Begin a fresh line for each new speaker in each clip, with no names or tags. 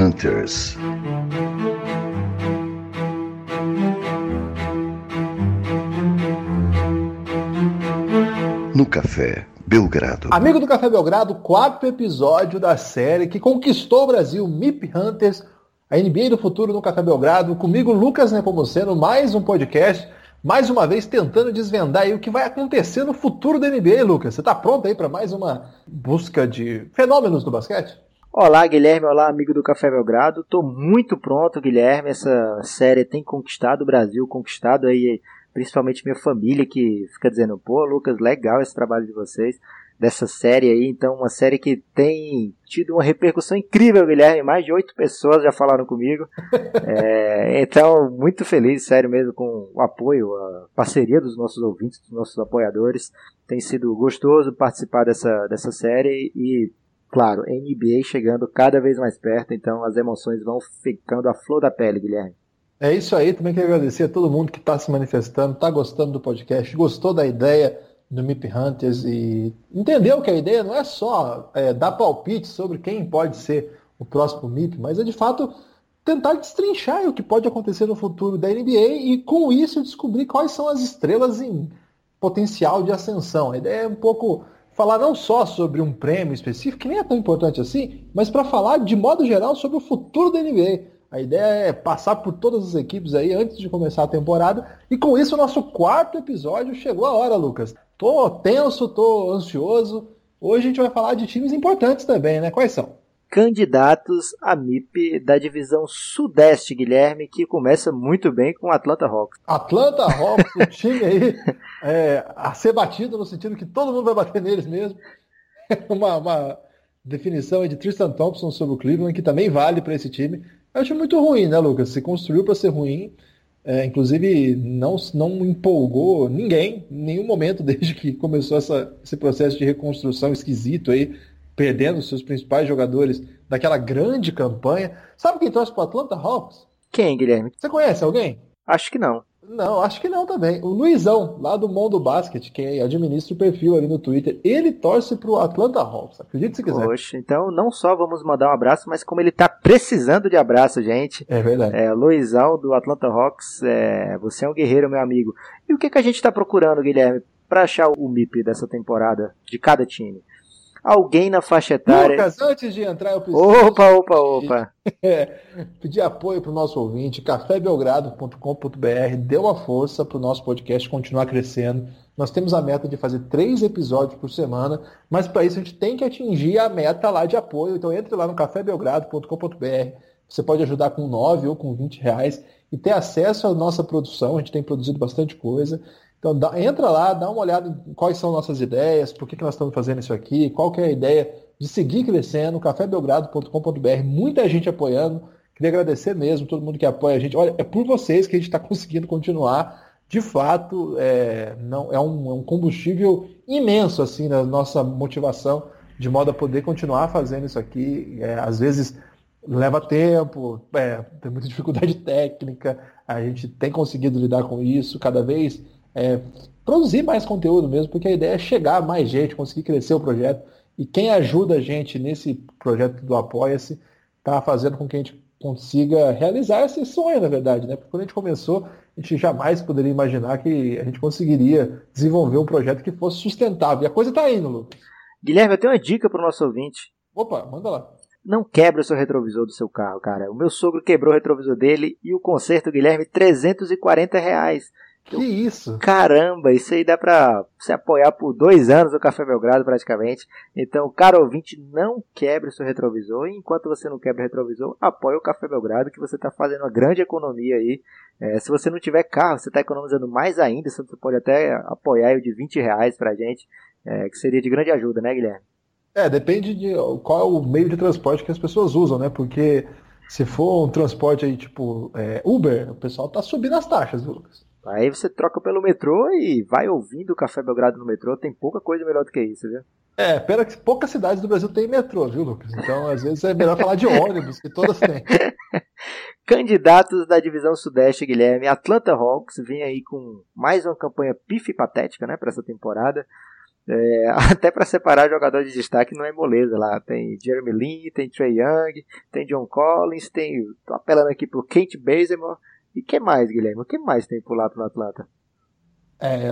Hunters. No Café Belgrado.
Amigo do Café Belgrado, quarto episódio da série que conquistou o Brasil, MIP Hunters, a NBA do futuro no Café Belgrado. Comigo, Lucas Nepomuceno, mais um podcast, mais uma vez tentando desvendar o que vai acontecer no futuro da NBA, Lucas. Você está pronto aí para mais uma busca de fenômenos do basquete?
Olá, Guilherme. Olá, amigo do Café Belgrado. Estou muito pronto, Guilherme. Essa série tem conquistado o Brasil, conquistado aí principalmente minha família que fica dizendo, pô, Lucas, legal esse trabalho de vocês, dessa série aí. Então, uma série que tem tido uma repercussão incrível, Guilherme. Mais de oito pessoas já falaram comigo. é, então, muito feliz, sério mesmo, com o apoio, a parceria dos nossos ouvintes, dos nossos apoiadores. Tem sido gostoso participar dessa, dessa série e, claro, NBA chegando cada vez mais perto. Então, as emoções vão ficando à flor da pele, Guilherme.
É isso aí, também quero agradecer a todo mundo que está se manifestando, está gostando do podcast, gostou da ideia do MIP Hunters e entendeu que a ideia não é só é, dar palpite sobre quem pode ser o próximo MIP, mas é de fato tentar destrinchar o que pode acontecer no futuro da NBA e com isso descobrir quais são as estrelas em potencial de ascensão. A ideia é um pouco falar não só sobre um prêmio específico, que nem é tão importante assim, mas para falar de modo geral sobre o futuro da NBA a ideia é passar por todas as equipes aí antes de começar a temporada. E com isso, o nosso quarto episódio chegou a hora, Lucas. Tô tenso, tô ansioso. Hoje a gente vai falar de times importantes também, né? Quais são?
Candidatos a MIP da divisão Sudeste, Guilherme, que começa muito bem com o Atlanta Hawks.
Atlanta Hawks, o time aí é, a ser batido no sentido que todo mundo vai bater neles mesmo. uma, uma definição de Tristan Thompson sobre o Cleveland, que também vale para esse time. Eu acho muito ruim, né, Lucas? Se construiu para ser ruim. É, inclusive, não, não empolgou ninguém em nenhum momento desde que começou essa, esse processo de reconstrução esquisito aí, perdendo seus principais jogadores daquela grande campanha. Sabe quem torce para Atlanta Hawks?
Quem, Guilherme?
Você conhece alguém?
Acho que não.
Não, acho que não também. O Luizão, lá do Mundo Basket, que administra o perfil ali no Twitter, ele torce pro Atlanta Hawks. Acredite se quiser.
Poxa, então não só vamos mandar um abraço, mas como ele tá precisando de abraço, gente.
É verdade.
É, Luizão do Atlanta Hawks, é, você é um guerreiro, meu amigo. E o que, que a gente tá procurando, Guilherme, para achar o MIP dessa temporada de cada time? Alguém na faixa etária.
Lucas, antes de entrar, eu preciso.
Opa, opa, opa.
É, pedir apoio para o nosso ouvinte, cafébelgrado.com.br. Dê uma força para o nosso podcast continuar crescendo. Nós temos a meta de fazer três episódios por semana, mas para isso a gente tem que atingir a meta lá de apoio. Então entre lá no cafébelgrado.com.br. Você pode ajudar com 9 ou com 20 reais e ter acesso à nossa produção. A gente tem produzido bastante coisa. Então dá, entra lá, dá uma olhada em quais são nossas ideias, por que, que nós estamos fazendo isso aqui, qual que é a ideia de seguir crescendo, cafébelgrado.com.br, muita gente apoiando. Queria agradecer mesmo todo mundo que apoia a gente. Olha, é por vocês que a gente está conseguindo continuar. De fato, é, não, é, um, é um combustível imenso assim na nossa motivação, de modo a poder continuar fazendo isso aqui. É, às vezes leva tempo, é, tem muita dificuldade técnica, a gente tem conseguido lidar com isso cada vez é, produzir mais conteúdo mesmo, porque a ideia é chegar a mais gente, conseguir crescer o projeto. E quem ajuda a gente nesse projeto do Apoia-se está fazendo com que a gente consiga realizar esse sonho, na verdade, né? Porque quando a gente começou, a gente jamais poderia imaginar que a gente conseguiria desenvolver um projeto que fosse sustentável. E a coisa está indo, Lucas.
Guilherme, eu tenho uma dica para o nosso ouvinte.
Opa, manda lá.
Não quebra o seu retrovisor do seu carro, cara. O meu sogro quebrou o retrovisor dele e o conserto, Guilherme, 340 reais.
Que isso?
Caramba, isso aí dá pra se apoiar por dois anos no Café Belgrado praticamente. Então, caro ouvinte, não quebre o seu retrovisor. E enquanto você não quebra o retrovisor, apoie o Café Belgrado, que você está fazendo uma grande economia aí. É, se você não tiver carro, você está economizando mais ainda. Você pode até apoiar o de 20 reais pra gente, é, que seria de grande ajuda, né, Guilherme?
É, depende de qual é o meio de transporte que as pessoas usam, né? Porque se for um transporte aí tipo é, Uber, o pessoal tá subindo as taxas, viu, Lucas?
Aí você troca pelo metrô e vai ouvindo o Café Belgrado no metrô. Tem pouca coisa melhor do que isso, viu?
É, pena que poucas cidades do Brasil têm metrô, viu, Lucas? Então, às vezes é melhor falar de ônibus, que todas têm.
Candidatos da divisão Sudeste, Guilherme. Atlanta Hawks vem aí com mais uma campanha pife patética, né, para essa temporada. É, até para separar jogador de destaque não é moleza lá. Tem Jeremy Lin, tem Trey Young, tem John Collins, tem. tô apelando aqui pro Kent Bazemore. E que mais, Guilherme? O que mais tem por lá pro Atlanta?
É,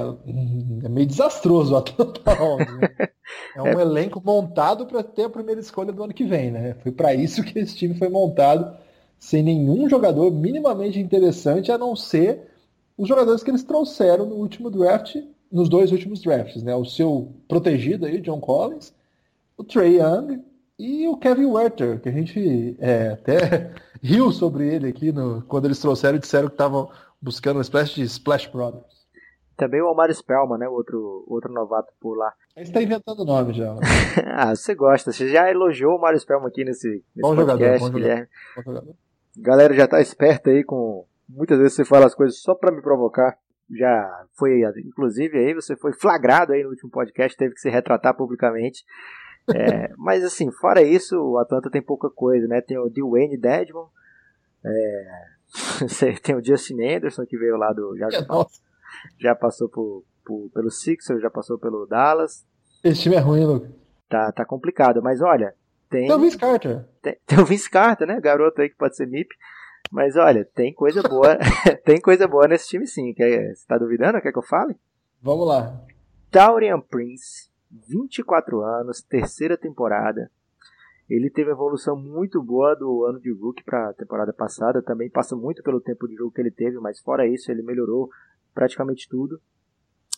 é meio desastroso o Atlanta Hawks. Né? É um é. elenco montado para ter a primeira escolha do ano que vem, né? Foi para isso que esse time foi montado, sem nenhum jogador minimamente interessante, a não ser os jogadores que eles trouxeram no último draft, nos dois últimos drafts, né? O seu protegido aí, John Collins, o Trey Young e o Kevin Werther, que a gente é, até riu sobre ele aqui no, quando eles trouxeram e disseram que estavam buscando uma espécie de Splash Brothers.
Também o Omar Spellman, né? Outro, outro novato por lá.
Aí você tá inventando nome já.
ah, você gosta. Você já elogiou o Omar Spellman aqui nesse, nesse
bom
podcast,
jogador, bom Guilherme. Bom jogador.
Galera já tá esperta aí com... Muitas vezes você fala as coisas só para me provocar. Já foi, inclusive, aí você foi flagrado aí no último podcast, teve que se retratar publicamente. É, mas assim, fora isso, o Atlanta tem pouca coisa, né? Tem o Dwayne Dedmon, é, tem o Justin Anderson que veio lá do. Já, já passou por, por, pelo Sixers, já passou pelo Dallas.
Esse time é ruim, Luke.
Tá, tá complicado, mas olha, tem.
Tem o Vince Carter.
Tem, tem o Vince Carter, né? Garoto aí que pode ser MIP. Mas olha, tem coisa boa. tem coisa boa nesse time sim. Quer, você tá duvidando? Quer que eu fale?
Vamos lá.
Taurian Prince, 24 anos, terceira temporada. Ele teve uma evolução muito boa do ano de rookie para a temporada passada. Também passa muito pelo tempo de jogo que ele teve, mas fora isso, ele melhorou praticamente tudo.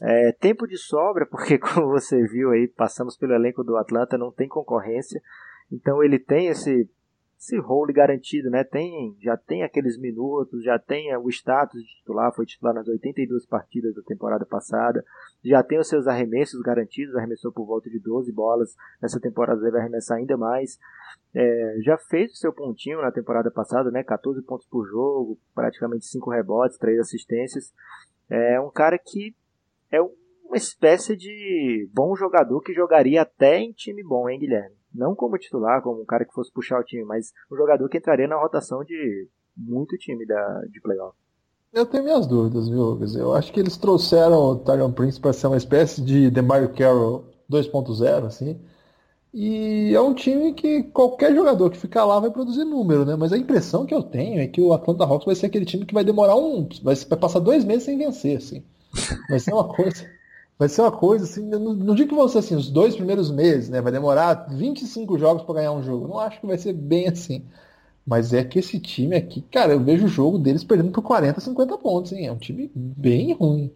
É, tempo de sobra, porque como você viu aí, passamos pelo elenco do Atlanta, não tem concorrência. Então ele tem esse esse role garantido, né? Tem, já tem aqueles minutos, já tem o status de titular, foi titular nas 82 partidas da temporada passada, já tem os seus arremessos garantidos, arremessou por volta de 12 bolas, nessa temporada deve arremessar ainda mais. É, já fez o seu pontinho na temporada passada, né? 14 pontos por jogo, praticamente 5 rebotes, 3 assistências. É um cara que é uma espécie de bom jogador que jogaria até em time bom, hein, Guilherme? Não como titular, como um cara que fosse puxar o time, mas um jogador que entraria na rotação de muito time da, de playoff.
Eu tenho minhas dúvidas, viu, Lucas? Eu acho que eles trouxeram o Tyron Prince para ser uma espécie de DeMario Carroll 2.0, assim. E é um time que qualquer jogador que ficar lá vai produzir número, né? Mas a impressão que eu tenho é que o Atlanta Hawks vai ser aquele time que vai demorar um. Vai, vai passar dois meses sem vencer, assim. Vai ser uma coisa. Vai ser uma coisa assim. Não, não digo que vão ser assim, os dois primeiros meses, né? Vai demorar 25 jogos para ganhar um jogo. Não acho que vai ser bem assim. Mas é que esse time aqui, cara, eu vejo o jogo deles perdendo por 40, 50 pontos, hein? É um time bem ruim.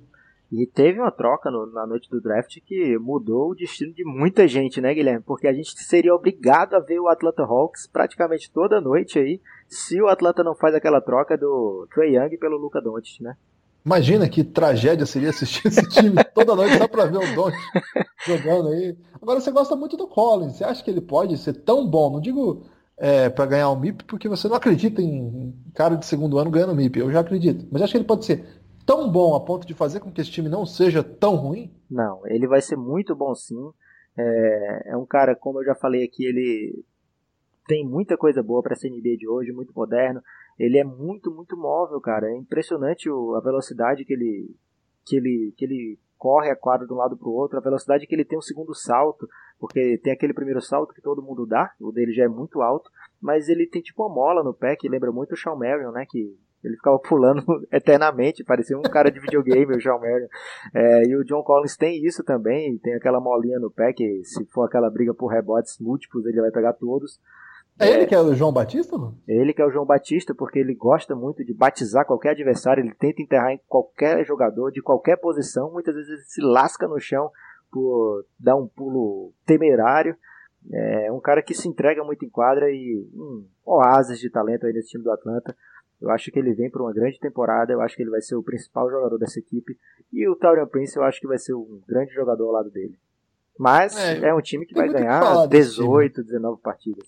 E teve uma troca no, na noite do draft que mudou o destino de muita gente, né, Guilherme? Porque a gente seria obrigado a ver o Atlanta Hawks praticamente toda noite aí, se o Atlanta não faz aquela troca do Trey Young pelo Luca Doncic, né?
Imagina que tragédia seria assistir esse time toda noite só para ver o Doncic jogando aí. Agora você gosta muito do Collins, você acha que ele pode ser tão bom? Não digo é, para ganhar o MIP, porque você não acredita em cara de segundo ano ganhando MIP. Eu já acredito. Mas acho que ele pode ser tão bom a ponto de fazer com que esse time não seja tão ruim?
Não, ele vai ser muito bom sim. É, é um cara, como eu já falei aqui, ele tem muita coisa boa para ser NBA de hoje, muito moderno. Ele é muito, muito móvel, cara. É impressionante a velocidade que ele, que ele, que ele corre a quadra de um lado para o outro, a velocidade que ele tem um segundo salto, porque tem aquele primeiro salto que todo mundo dá, o dele já é muito alto, mas ele tem tipo uma mola no pé que lembra muito o Shawn Marion, né, que ele ficava pulando eternamente, parecia um cara de videogame, o John Marion. É, e o John Collins tem isso também, tem aquela molinha no pé, que se for aquela briga por rebotes múltiplos, ele vai pegar todos.
É, é ele que é o João Batista, não?
Ele que é o João Batista, porque ele gosta muito de batizar qualquer adversário, ele tenta enterrar em qualquer jogador, de qualquer posição, muitas vezes ele se lasca no chão por dar um pulo temerário. É um cara que se entrega muito em quadra e um oásis de talento aí nesse time do Atlanta. Eu acho que ele vem para uma grande temporada, eu acho que ele vai ser o principal jogador dessa equipe. E o Taurian Prince eu acho que vai ser um grande jogador ao lado dele. Mas é, é um time que vai ganhar 18, 19 partidas.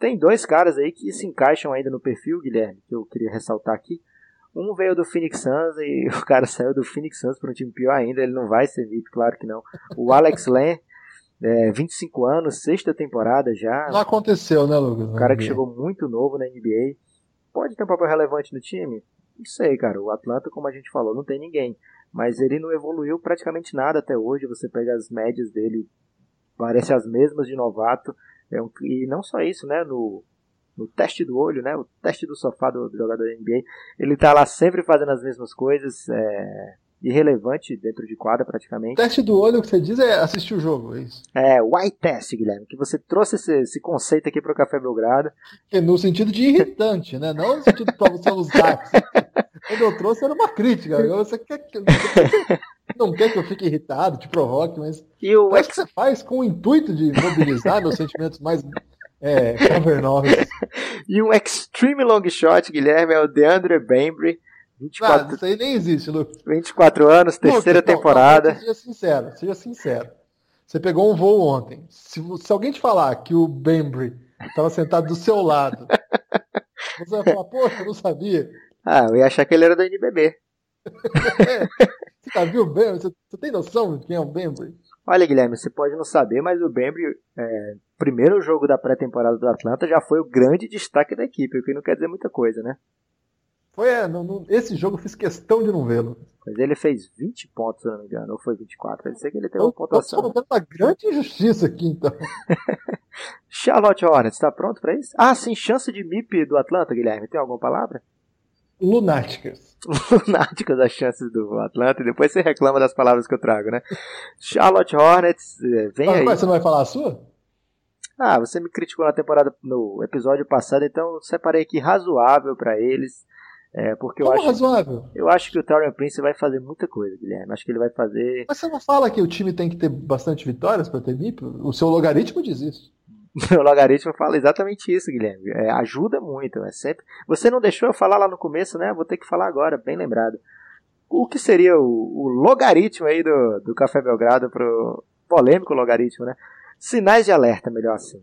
Tem dois caras aí que se encaixam ainda no perfil, Guilherme, que eu queria ressaltar aqui. Um veio do Phoenix Suns e o cara saiu do Phoenix Suns para um time pior ainda, ele não vai ser VIP, claro que não. O Alex Len, é, 25 anos, sexta temporada já.
Não aconteceu, né, Lucas?
Um cara que chegou muito novo na NBA. Pode ter um papel relevante no time? Não sei, cara. O Atlanta, como a gente falou, não tem ninguém. mas ele não evoluiu praticamente nada até hoje. Você pega as médias dele, parece as mesmas de novato. É um, e não só isso, né? No, no teste do olho, né? O teste do sofá do, do jogador da NBA. Ele tá lá sempre fazendo as mesmas coisas. É, irrelevante dentro de quadra praticamente.
O teste do olho que você diz é assistir o jogo, é isso?
É, white test, Guilherme, que você trouxe esse, esse conceito aqui para o Café Belgrado.
É no sentido de irritante, né? Não no sentido para você usar. Quando eu trouxe era uma crítica. Você quer que não quer que eu fique irritado, te provoque, mas
e o
ex... que você faz com o intuito de mobilizar meus sentimentos mais é, cavernosos.
e um extreme long shot, Guilherme, é o DeAndre Bembry
24, ah, isso aí nem existe, Lucas.
24 anos, terceira Lucas, temporada.
Não, não, seja sincero, seja sincero. Você pegou um voo ontem. Se, se alguém te falar que o Bembry estava sentado do seu lado, você vai falar, poxa, eu não sabia.
Ah, eu ia achar que ele era da NBB.
é, você já viu o Bembry? Você, você, tem noção de quem é o Bembry?
Olha, Guilherme, você pode não saber, mas o Bembry, é, primeiro jogo da pré-temporada do Atlanta, já foi o grande destaque da equipe, o que não quer dizer muita coisa, né?
Foi, é, esse jogo eu fiz questão de não vê-lo.
Mas ele fez 20 pontos, se não me engano, ou foi 24. Eu sei que ele tem uma pontuação.
Estou cometendo uma grande injustiça aqui, então.
Charlotte Hornets, está pronto para isso? Ah, sim, chance de MIP do Atlanta, Guilherme. Tem alguma palavra?
Lunáticas.
Lunáticas as chances do Atlanta, e depois você reclama das palavras que eu trago, né? Charlotte Hornets, eh, vem ah, aí.
Você não vai falar a sua?
Ah, você me criticou na temporada, no episódio passado, então eu separei aqui razoável para eles. É, porque
Como
eu acho,
razoável?
Eu acho que o Taurian Prince vai fazer muita coisa, Guilherme. Acho que ele vai fazer.
Mas você não fala que o time tem que ter bastante vitórias para ter MIP? O seu logaritmo diz isso.
o logaritmo fala exatamente isso, Guilherme. É, ajuda muito. É sempre. Você não deixou eu falar lá no começo, né? Vou ter que falar agora, bem lembrado. O que seria o, o logaritmo aí do, do Café Belgrado pro polêmico logaritmo, né? Sinais de alerta, melhor assim.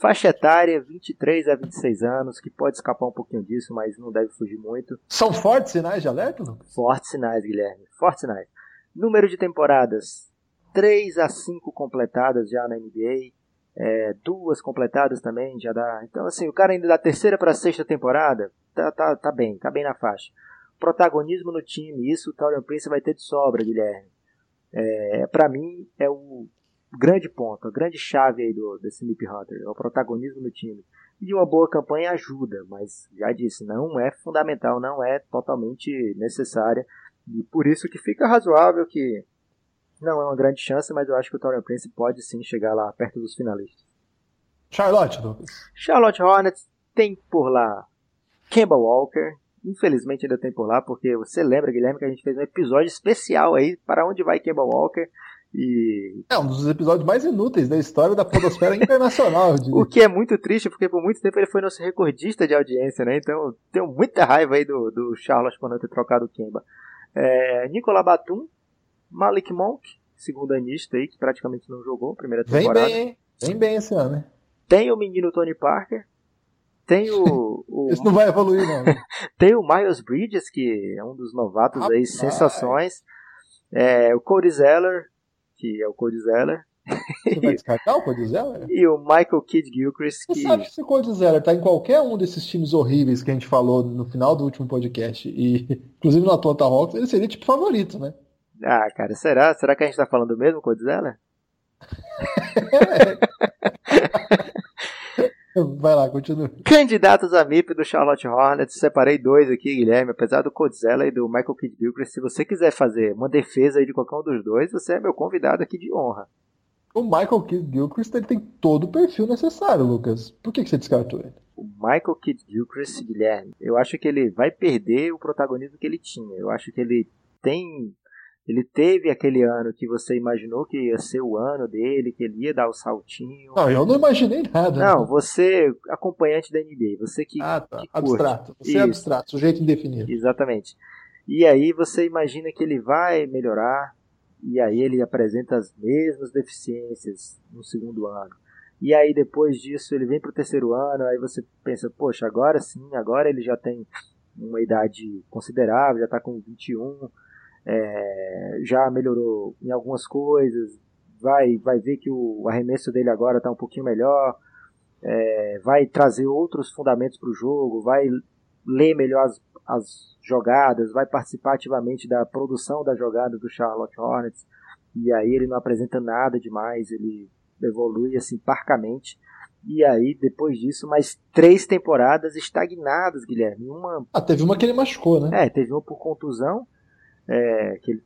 Faixa etária, 23 a 26 anos, que pode escapar um pouquinho disso, mas não deve fugir muito.
São fortes sinais de alerta, Lucas?
Fortes sinais, Guilherme. Fortes sinais. Número de temporadas, 3 a 5 completadas já na NBA. É, duas completadas também, já dá. Então, assim, o cara ainda da terceira para sexta temporada, tá, tá, tá bem, tá bem na faixa. Protagonismo no time, isso o Taurian Prince vai ter de sobra, Guilherme. É, para mim, é o grande ponto, a grande chave aí do, desse Nip Hunter, é o protagonismo do time. E uma boa campanha ajuda, mas já disse, não é fundamental, não é totalmente necessária. E por isso que fica razoável que não é uma grande chance, mas eu acho que o Torian Prince pode sim chegar lá perto dos finalistas.
Charlotte, Lucas.
Charlotte Hornets tem por lá Kemba Walker. Infelizmente ainda tem por lá, porque você lembra, Guilherme, que a gente fez um episódio especial aí para onde vai Kemba Walker. E...
É um dos episódios mais inúteis da história da podosfera internacional.
o que é muito triste, porque por muito tempo ele foi nosso recordista de audiência, né? Então tenho muita raiva aí do, do Charles por não ter trocado o Kemba. É, Nicolas Batum, Malik Monk, segundo anista aí, que praticamente não jogou primeira temporada.
Vem bem, hein? Vem bem esse ano, hein?
Tem o menino Tony Parker. Tem o. o...
Isso não vai evoluir, não.
tem o Miles Bridges, que é um dos novatos aí, sensações. É, o Cody Zeller, que é o Cody Zeller.
Você vai descartar o Cody Zeller?
e o Michael Kidd Gilchrist.
Você que... sabe que se o Cody Zeller tá em qualquer um desses times horríveis que a gente falou no final do último podcast, e inclusive no Atlanta Hawks, ele seria tipo favorito, né?
Ah, cara, será? Será que a gente tá falando mesmo, Cody Zeller?
Vai lá, continua.
Candidatos a MIP do Charlotte Hornets. Separei dois aqui, Guilherme. Apesar do Codzella e do Michael Kidd Gilchrist, se você quiser fazer uma defesa aí de qualquer um dos dois, você é meu convidado aqui de honra.
O Michael Kidd Gilchrist ele tem todo o perfil necessário, Lucas. Por que, que você descartou ele?
O Michael Kidd Gilchrist, Guilherme, eu acho que ele vai perder o protagonismo que ele tinha. Eu acho que ele tem ele teve aquele ano que você imaginou que ia ser o ano dele, que ele ia dar o saltinho.
Não, eu não imaginei nada.
Não, você, acompanhante da NBA, você que.
Ah, tá. Que abstrato. Você é Isso. é abstrato, sujeito indefinido.
Exatamente. E aí você imagina que ele vai melhorar, e aí ele apresenta as mesmas deficiências no segundo ano. E aí depois disso ele vem para o terceiro ano, aí você pensa, poxa, agora sim, agora ele já tem uma idade considerável, já está com 21 é, já melhorou em algumas coisas, vai, vai ver que o arremesso dele agora está um pouquinho melhor, é, vai trazer outros fundamentos para o jogo, vai ler melhor as, as jogadas, vai participar ativamente da produção da jogada do Charlotte Hornets. E aí ele não apresenta nada demais, ele evolui assim parcamente. E aí, depois disso, mais três temporadas estagnadas, Guilherme. Uma...
Ah, teve uma que ele machucou, né?
É, teve uma por contusão, é, que ele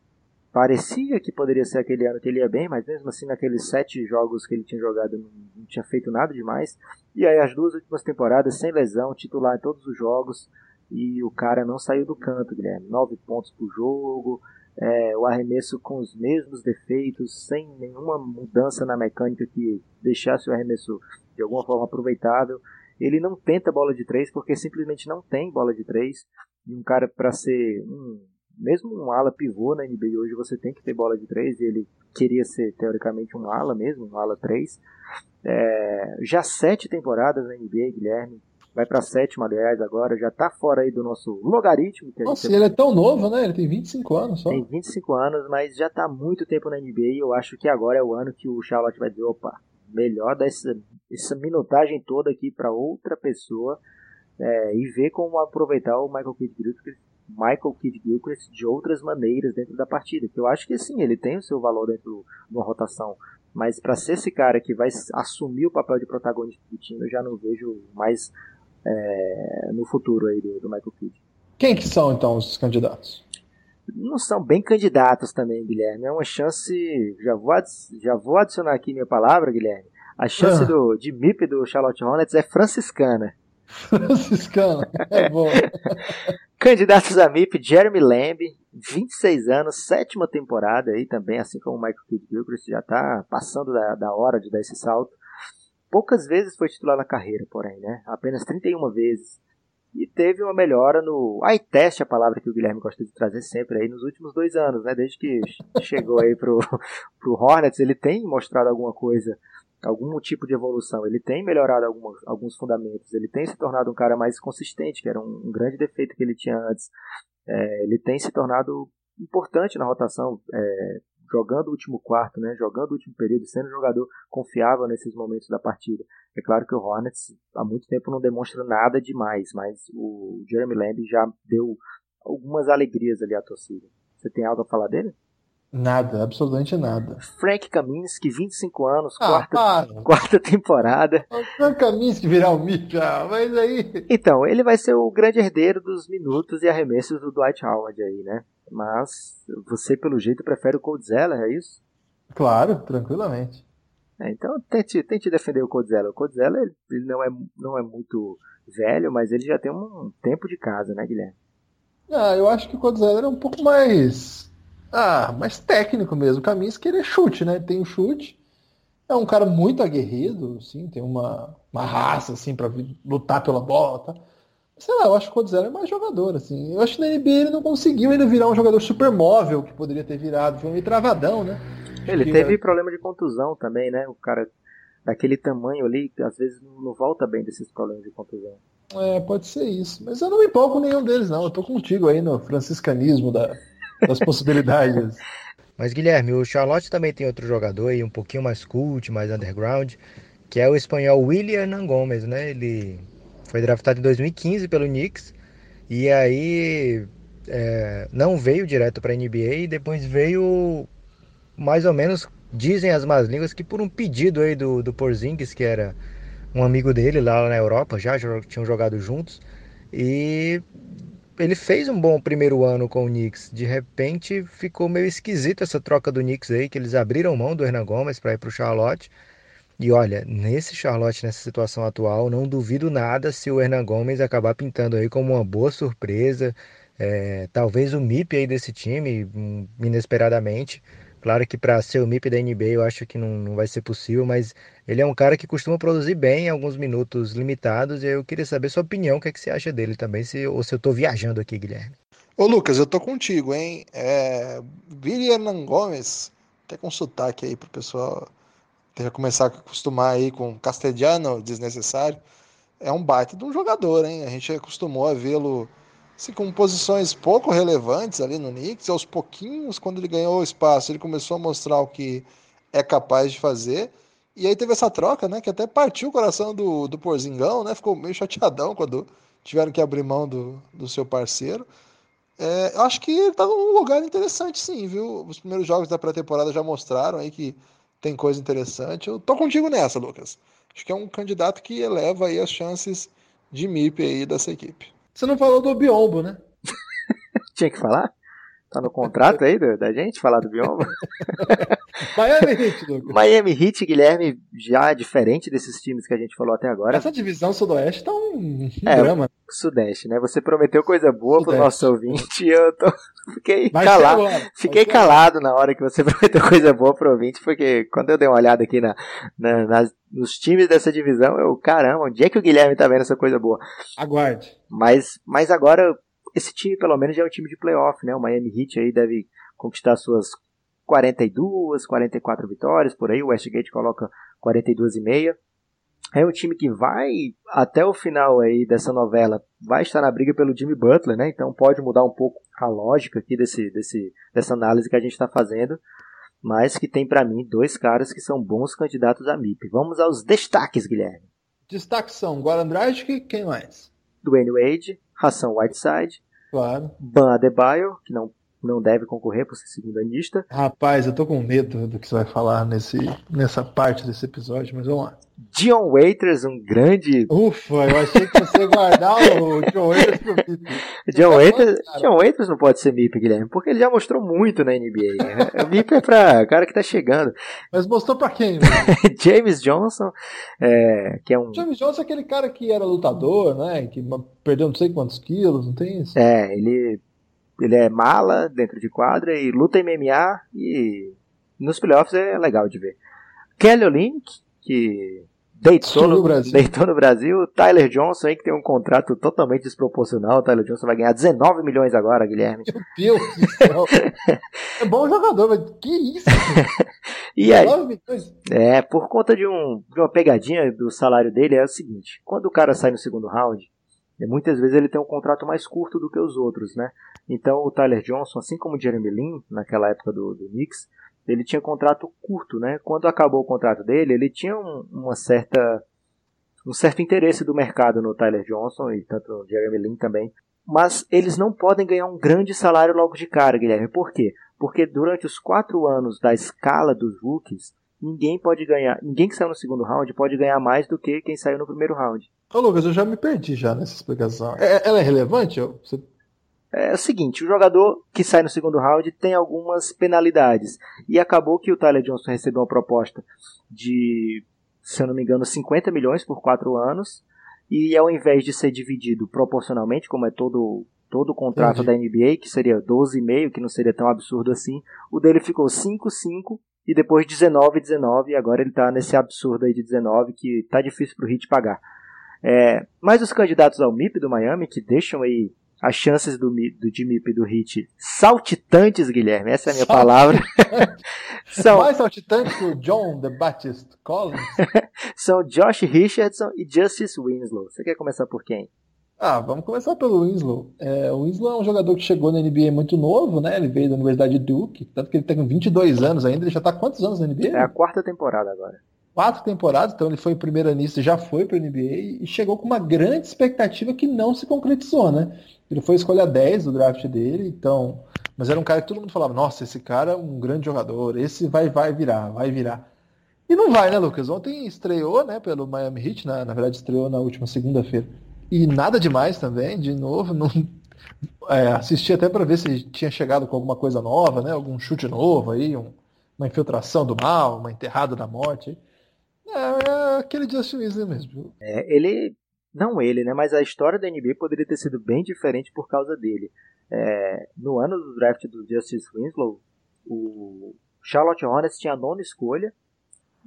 parecia que poderia ser aquele ano que ele ia bem, mas mesmo assim, naqueles sete jogos que ele tinha jogado, não, não tinha feito nada demais. E aí, as duas últimas temporadas, sem lesão, titular em todos os jogos, e o cara não saiu do canto, Guilherme. Nove pontos por jogo, é, o arremesso com os mesmos defeitos, sem nenhuma mudança na mecânica que deixasse o arremesso de alguma forma aproveitável. Ele não tenta bola de três porque simplesmente não tem bola de três. E um cara para ser um, mesmo um ala pivô na NBA hoje você tem que ter bola de três e ele queria ser teoricamente um ala mesmo, um ala três. É, já sete temporadas na NBA, Guilherme, vai para sétima, aliás, agora, já está fora aí do nosso logaritmo. Que
Nossa, ele é tão novo, né? Ele tem 25 anos só.
Tem 25 anos, mas já está muito tempo na NBA e eu acho que agora é o ano que o Charlotte vai dizer, opa, melhor dar essa, essa minutagem toda aqui para outra pessoa é, e ver como aproveitar o Michael Kidd Gilchrist, Michael Kidd Gilchrist de outras maneiras dentro da partida. Que eu acho que sim, ele tem o seu valor dentro de uma rotação. Mas para ser esse cara que vai assumir o papel de protagonista do time, eu já não vejo mais é, no futuro aí do, do Michael Kidd.
Quem que são então os candidatos?
Não são bem candidatos também, Guilherme. É uma chance. Já vou, já vou adicionar aqui minha palavra, Guilherme. A chance ah. do, de MIP do Charlotte Hornets é franciscana.
Franciscana, é bom.
Candidatos a MIP, Jeremy Lamb, 26 anos, sétima temporada aí também, assim como o Michael Kidd Gilchrist, já está passando da, da hora de dar esse salto. Poucas vezes foi titular na carreira, porém, né? Apenas 31 vezes. E teve uma melhora no eye test, a palavra que o Guilherme gosta de trazer sempre aí nos últimos dois anos, né? Desde que chegou aí pro, pro Hornets, ele tem mostrado alguma coisa, algum tipo de evolução. Ele tem melhorado algumas, alguns fundamentos. Ele tem se tornado um cara mais consistente, que era um, um grande defeito que ele tinha antes. É, ele tem se tornado importante na rotação, é, jogando o último quarto, né, jogando o último período, sendo jogador confiável nesses momentos da partida. É claro que o Hornets há muito tempo não demonstra nada demais, mas o Jeremy Lamb já deu algumas alegrias ali à torcida. Você tem algo a falar dele?
Nada, absolutamente nada.
Frank Kaminsky, 25 anos, ah, quarta, quarta temporada.
O Frank Kaminsky virar o Mitch, ah, mas aí...
Então, ele vai ser o grande herdeiro dos minutos e arremessos do Dwight Howard aí, né? Mas você, pelo jeito, prefere o Coldzella, é isso?
Claro, tranquilamente.
É, então tente, tente defender o Coldzella. O Coldzella ele não, é, não é muito velho, mas ele já tem um tempo de casa, né, Guilherme?
Ah, eu acho que o Coldzella é um pouco mais. Ah, mais técnico mesmo. O Kaminsky ele é chute, né? Tem o chute. É um cara muito aguerrido, assim, tem uma, uma raça assim para lutar pela bola, tá? sei lá, eu acho que o Codizera é mais jogador, assim. Eu acho que na NBA ele não conseguiu ainda virar um jogador super móvel, que poderia ter virado. Foi meio travadão, né?
Ele que, teve problema de contusão também, né? O cara daquele tamanho ali, às vezes não volta bem desses problemas de contusão.
É, pode ser isso. Mas eu não me empolgo com nenhum deles, não. Eu tô contigo aí no franciscanismo da, das possibilidades.
Mas, Guilherme, o Charlotte também tem outro jogador aí, um pouquinho mais cult, mais underground, que é o espanhol William Gomes, né? Ele foi draftado em 2015 pelo Knicks e aí é, não veio direto para a NBA e depois veio mais ou menos, dizem as más línguas, que por um pedido aí do, do Porzingis, que era um amigo dele lá na Europa, já tinham jogado juntos, e ele fez um bom primeiro ano com o Knicks. De repente ficou meio esquisito essa troca do Knicks aí, que eles abriram mão do Hernan Gomes para ir para o Charlotte. E olha, nesse Charlotte, nessa situação atual, não duvido nada se o Hernan Gomes acabar pintando aí como uma boa surpresa. É, talvez o MIP aí desse time, hum, inesperadamente. Claro que para ser o MIP da NBA eu acho que não, não vai ser possível, mas ele é um cara que costuma produzir bem em alguns minutos limitados. E eu queria saber sua opinião, o que, é que você acha dele também, se, ou se eu estou viajando aqui, Guilherme.
Ô Lucas, eu tô contigo, hein? É, Hernan Gomes, até com sotaque aí pro pessoal tem que começar a acostumar aí com castelhano desnecessário. É um baita de um jogador, hein? A gente acostumou a vê-lo com posições pouco relevantes ali no Knicks. Aos pouquinhos, quando ele ganhou o espaço, ele começou a mostrar o que é capaz de fazer. E aí teve essa troca, né? Que até partiu o coração do, do Porzingão, né? Ficou meio chateadão quando tiveram que abrir mão do, do seu parceiro. É, acho que ele está num lugar interessante, sim, viu? Os primeiros jogos da pré-temporada já mostraram aí que tem coisa interessante. Eu tô contigo nessa, Lucas. Acho que é um candidato que eleva aí as chances de MIP aí dessa equipe. Você não falou do Biombo, né?
Tinha que falar? Tá no contrato aí da gente falar do Biombo?
Miami Heat, Lucas.
Miami Heat, Guilherme, já diferente desses times que a gente falou até agora.
Essa divisão sudoeste tá um, um é, drama.
Sudeste, né? Você prometeu coisa boa Sudeste. pro nosso ouvinte e eu tô... fiquei calado. Fiquei calado na hora que você prometeu coisa boa pro ouvinte, porque quando eu dei uma olhada aqui na, na nas, nos times dessa divisão, eu, caramba, onde é que o Guilherme tá vendo essa coisa boa?
Aguarde.
Mas, mas agora esse time pelo menos já é um time de playoff, né? O Miami Heat aí deve conquistar suas 42, 44 vitórias, por aí o Westgate coloca 42 e meia. É um time que vai até o final aí dessa novela, vai estar na briga pelo Jimmy Butler, né? Então pode mudar um pouco a lógica aqui desse, desse, dessa análise que a gente está fazendo, mas que tem para mim dois caras que são bons candidatos a MIP. Vamos aos destaques, Guilherme.
Destaques são Goran Dragic, quem mais?
Dwayne Wade, Hassan Whiteside,
claro.
Ban Adebayo, que não, não deve concorrer por ser segunda lista.
Rapaz, eu tô com medo do que você vai falar nesse, nessa parte desse episódio, mas vamos lá.
Dion Waiters, um grande.
Ufa, eu achei que você ia guardar o Dion Waiters pro MIP.
John Waiters, John Waiters não pode ser MIP, Guilherme, porque ele já mostrou muito na NBA. Né? MIP é pra cara que tá chegando.
Mas mostrou pra quem?
James Johnson, é, que é um.
James Johnson é aquele cara que era lutador, né? Que perdeu não sei quantos quilos, não tem isso?
É, ele, ele é mala dentro de quadra e luta em MMA e nos playoffs é legal de ver. Kelly Olynyk, que deitou no, Brasil. deitou no Brasil. Tyler Johnson aí que tem um contrato totalmente desproporcional. O Tyler Johnson vai ganhar 19 milhões agora, Guilherme.
Meu Deus do céu. é bom jogador, mas que isso?
e aí, é, por conta de, um, de uma pegadinha do salário dele, é o seguinte: quando o cara sai no segundo round, é, muitas vezes ele tem um contrato mais curto do que os outros, né? Então o Tyler Johnson, assim como o Jeremy Lin, naquela época do, do Knicks, ele tinha contrato curto, né? Quando acabou o contrato dele, ele tinha um, uma certa um certo interesse do mercado no Tyler Johnson e tanto no Jeremy Lin também. Mas eles não podem ganhar um grande salário logo de cara, Guilherme. Por quê? Porque durante os quatro anos da escala dos rookies, ninguém pode ganhar, ninguém que saiu no segundo round pode ganhar mais do que quem saiu no primeiro round.
Ô Lucas, eu já me perdi já nessa explicação. É, ela é relevante? Você
é o seguinte, o jogador que sai no segundo round tem algumas penalidades. E acabou que o Tyler Johnson recebeu uma proposta de, se eu não me engano, 50 milhões por 4 anos. E ao invés de ser dividido proporcionalmente, como é todo todo o contrato Entendi. da NBA, que seria 12,5, que não seria tão absurdo assim, o dele ficou 5-5 e depois 19-19, e agora ele está nesse absurdo aí de 19 que tá difícil pro Heat pagar. É, mas os candidatos ao MIP do Miami, que deixam aí as chances do, do Jimmy e do Hit saltitantes, Guilherme, essa é a minha palavra.
São... Mais saltitantes que o John the Baptist Collins?
São Josh Richardson e Justice Winslow. Você quer começar por quem?
Ah, vamos começar pelo Winslow. É, o Winslow é um jogador que chegou na NBA muito novo, né? Ele veio da Universidade de Duke, tanto que ele tem 22 anos ainda. Ele já está quantos anos na NBA?
É a quarta temporada agora
quatro temporadas, então ele foi primeiro nisso, já foi para o NBA e chegou com uma grande expectativa que não se concretizou, né? Ele foi escolha 10 do draft dele, então. Mas era um cara que todo mundo falava, nossa, esse cara é um grande jogador, esse vai, vai virar, vai virar. E não vai, né, Lucas? Ontem estreou, né, pelo Miami Heat, na, na verdade estreou na última segunda-feira. E nada demais também, de novo, não. É, assisti até para ver se tinha chegado com alguma coisa nova, né? Algum chute novo aí, um, uma infiltração do mal, uma enterrada da morte. É, é aquele Justin Weasley mesmo.
É, ele não ele, né? Mas a história da NBA poderia ter sido bem diferente por causa dele. É, no ano do draft do Justice Winslow, o Charlotte Hornets tinha a nona escolha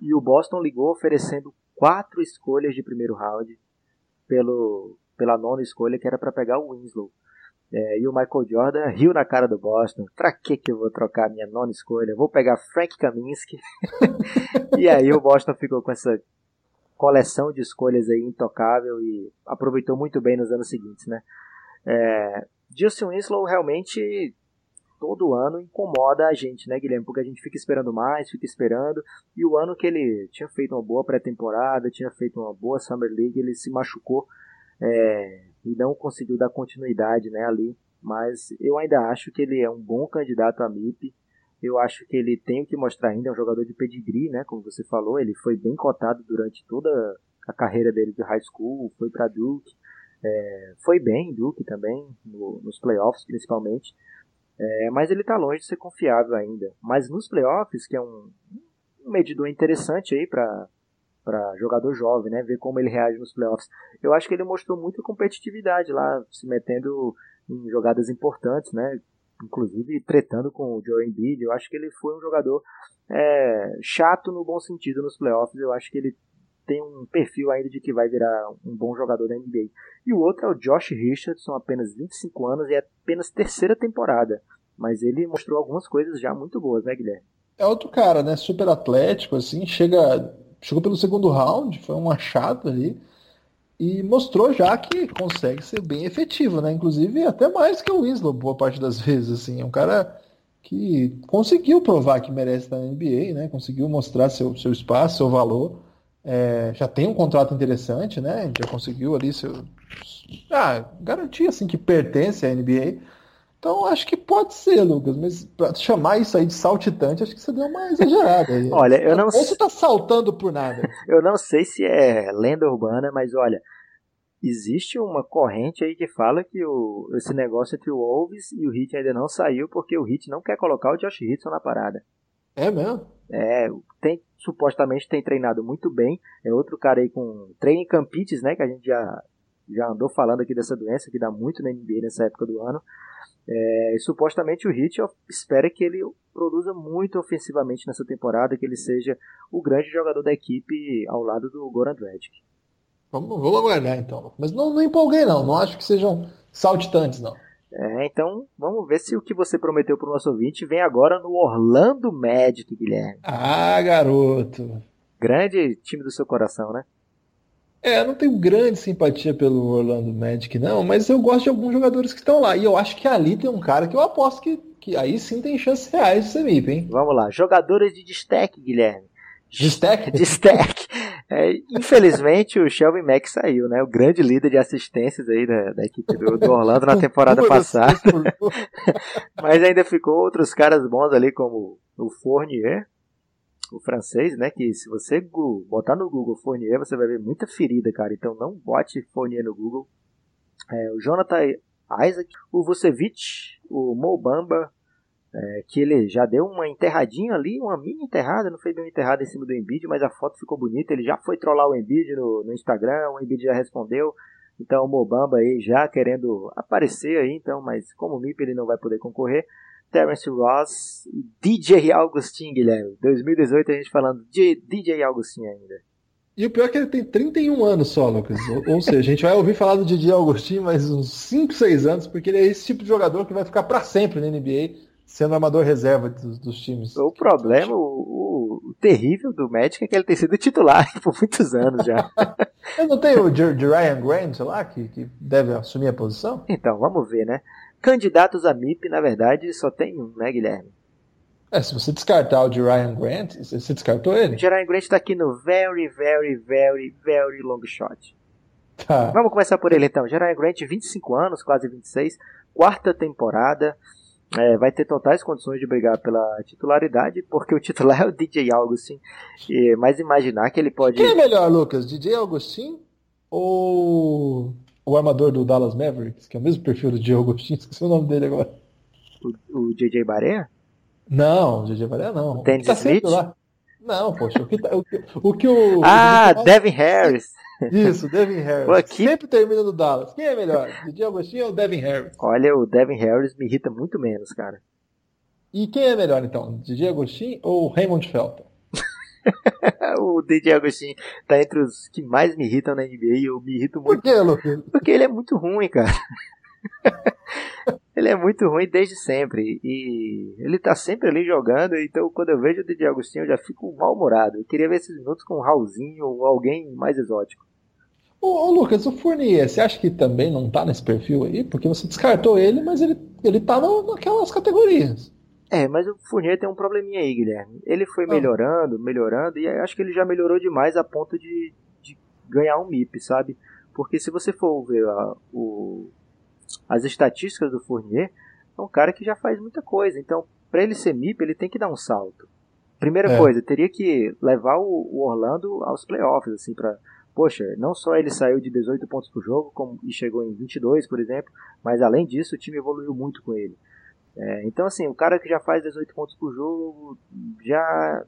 e o Boston ligou oferecendo quatro escolhas de primeiro round pelo, pela nona escolha que era para pegar o Winslow. É, e o Michael Jordan riu na cara do Boston. Pra que que eu vou trocar minha nona escolha? Vou pegar Frank Kaminsky. e aí o Boston ficou com essa coleção de escolhas aí intocável e aproveitou muito bem nos anos seguintes, né? É, Justin Winslow realmente todo ano incomoda a gente, né, Guilherme? Porque a gente fica esperando mais, fica esperando. E o ano que ele tinha feito uma boa pré-temporada, tinha feito uma boa Summer League, ele se machucou. é, e não conseguiu dar continuidade né, ali. Mas eu ainda acho que ele é um bom candidato a MIP. Eu acho que ele tem o que mostrar ainda, é um jogador de pedigree, né, como você falou, ele foi bem cotado durante toda a carreira dele de high school, foi para Duke, é, foi bem em Duke também, no, nos playoffs principalmente, é, mas ele está longe de ser confiável ainda. Mas nos playoffs, que é um, um medidor interessante aí para para jogador jovem, né? Ver como ele reage nos playoffs. Eu acho que ele mostrou muita competitividade lá, se metendo em jogadas importantes, né? Inclusive tretando com o Joe Embiid. Eu acho que ele foi um jogador é, chato no bom sentido nos playoffs. Eu acho que ele tem um perfil ainda de que vai virar um bom jogador da NBA. E o outro é o Josh Richardson, apenas 25 anos e é apenas terceira temporada. Mas ele mostrou algumas coisas já muito boas, né, Guilherme?
É outro cara, né? Super atlético, assim, chega, chegou pelo segundo round, foi um achado ali e mostrou já que consegue ser bem efetivo, né? Inclusive até mais que o Winslow, boa parte das vezes, assim. É um cara que conseguiu provar que merece estar na NBA, né? Conseguiu mostrar seu, seu espaço, seu valor. É, já tem um contrato interessante, né? Já conseguiu ali seu. Ah, garantir assim que pertence à NBA. Então acho que pode ser, Lucas, mas para chamar isso aí de saltitante, acho que você deu uma exagerada aí.
olha, eu não
sei. Você tá saltando por nada.
eu não sei se é lenda urbana, mas olha, existe uma corrente aí que fala que o, esse negócio entre o Wolves e o Hit ainda não saiu porque o Hit não quer colocar o Josh Hitson na parada.
É mesmo?
É, tem, supostamente tem treinado muito bem. É outro cara aí com treino em campites, né? Que a gente já, já andou falando aqui dessa doença que dá muito na NBA nessa época do ano. É, supostamente o Hit espera que ele produza muito ofensivamente nessa temporada, que ele seja o grande jogador da equipe ao lado do Goran Dragic.
Vamos, vamos aguardar então. Mas não, não empolguei não, não acho que sejam saltitantes não.
É, então vamos ver se o que você prometeu para o nosso ouvinte vem agora no Orlando Magic, Guilherme.
Ah, garoto.
Grande time do seu coração, né?
É, eu não tenho grande simpatia pelo Orlando Magic, não, mas eu gosto de alguns jogadores que estão lá. E eu acho que ali tem um cara que eu aposto que, que aí sim tem chances reais de ser MIP, hein?
Vamos lá, jogadores de destaque, Guilherme.
De stack?
É, infelizmente o Shelby Mack saiu, né? O grande líder de assistências aí da, da equipe do, do, Orlando na temporada passada. Mas ainda ficou outros caras bons ali, como o Fournier, o francês, né? Que se você botar no Google Fournier, você vai ver muita ferida, cara. Então não bote Fournier no Google. É, o Jonathan Isaac, o Vucevic, o Mobamba, é, que ele já deu uma enterradinha ali, uma mini enterrada, não foi bem enterrada em cima do Embiid, mas a foto ficou bonita. Ele já foi trollar o Embiid no, no Instagram, o Embiid já respondeu. Então o Mobamba aí já querendo aparecer aí, então, mas como MIP ele não vai poder concorrer. Terence Ross e DJ Augustin, Guilherme. 2018 a gente falando de DJ Augustin ainda.
E o pior é que ele tem 31 anos só, Lucas. Ou, ou seja, a gente vai ouvir falar do DJ Augustin mais uns 5, 6 anos, porque ele é esse tipo de jogador que vai ficar para sempre na NBA, sendo armador reserva dos, dos times.
O problema, o, o, o, terrível do Magic é que ele tem sido titular por muitos anos já.
Eu não tenho o Ryan Grant lá, que, que deve assumir a posição?
Então, vamos ver, né? Candidatos a MIP, na verdade, só tem um, né, Guilherme?
É, se você descartar o de Ryan Grant, você descartou ele?
O de Ryan Grant está aqui no very, very, very, very long shot. Tá. Vamos começar por ele então. Ryan Grant, 25 anos, quase 26, quarta temporada. É, vai ter totais condições de brigar pela titularidade, porque o titular é o DJ Augustin. E, mas imaginar que ele pode.
Quem é melhor, Lucas? DJ Augustin ou o armador do Dallas Mavericks, que é o mesmo perfil do Diogo Agostinho, esqueci o nome dele agora.
O, o JJ Barea?
Não, o JJ Barea não.
O Dennis tá Smith?
Lá. Não, poxa, o que, tá, o, que, o, que o.
Ah, o Devin Harris.
Isso, Devin Harris. Aqui... Sempre termina no Dallas. Quem é melhor? DJ Agostinho ou Devin Harris?
Olha, o Devin Harris me irrita muito menos, cara.
E quem é melhor então? DJ Agostinho ou Raymond Felton?
o DJ Agostinho tá entre os que mais me irritam na NBA e eu me irrito muito.
Por que, Luquinho?
Porque ele é muito ruim, cara. ele é muito ruim desde sempre. E ele tá sempre ali jogando. Então quando eu vejo o DJ Agostinho eu já fico mal-humorado. Eu queria ver esses minutos com o Raulzinho ou alguém mais exótico.
Ô, ô, Lucas, o Fournier, você acha que também não tá nesse perfil aí? Porque você descartou ele, mas ele, ele tá naquelas categorias.
É, mas o Fournier tem um probleminha aí, Guilherme. Ele foi ah. melhorando, melhorando, e acho que ele já melhorou demais a ponto de, de ganhar um MIP, sabe? Porque se você for ver a, o, as estatísticas do Fournier, é um cara que já faz muita coisa. Então, para ele ser MIP, ele tem que dar um salto. Primeira é. coisa, teria que levar o, o Orlando aos playoffs, assim, para poxa, não só ele saiu de 18 pontos por jogo como, e chegou em 22, por exemplo, mas além disso o time evoluiu muito com ele. É, então, assim, o cara que já faz 18 pontos por jogo, já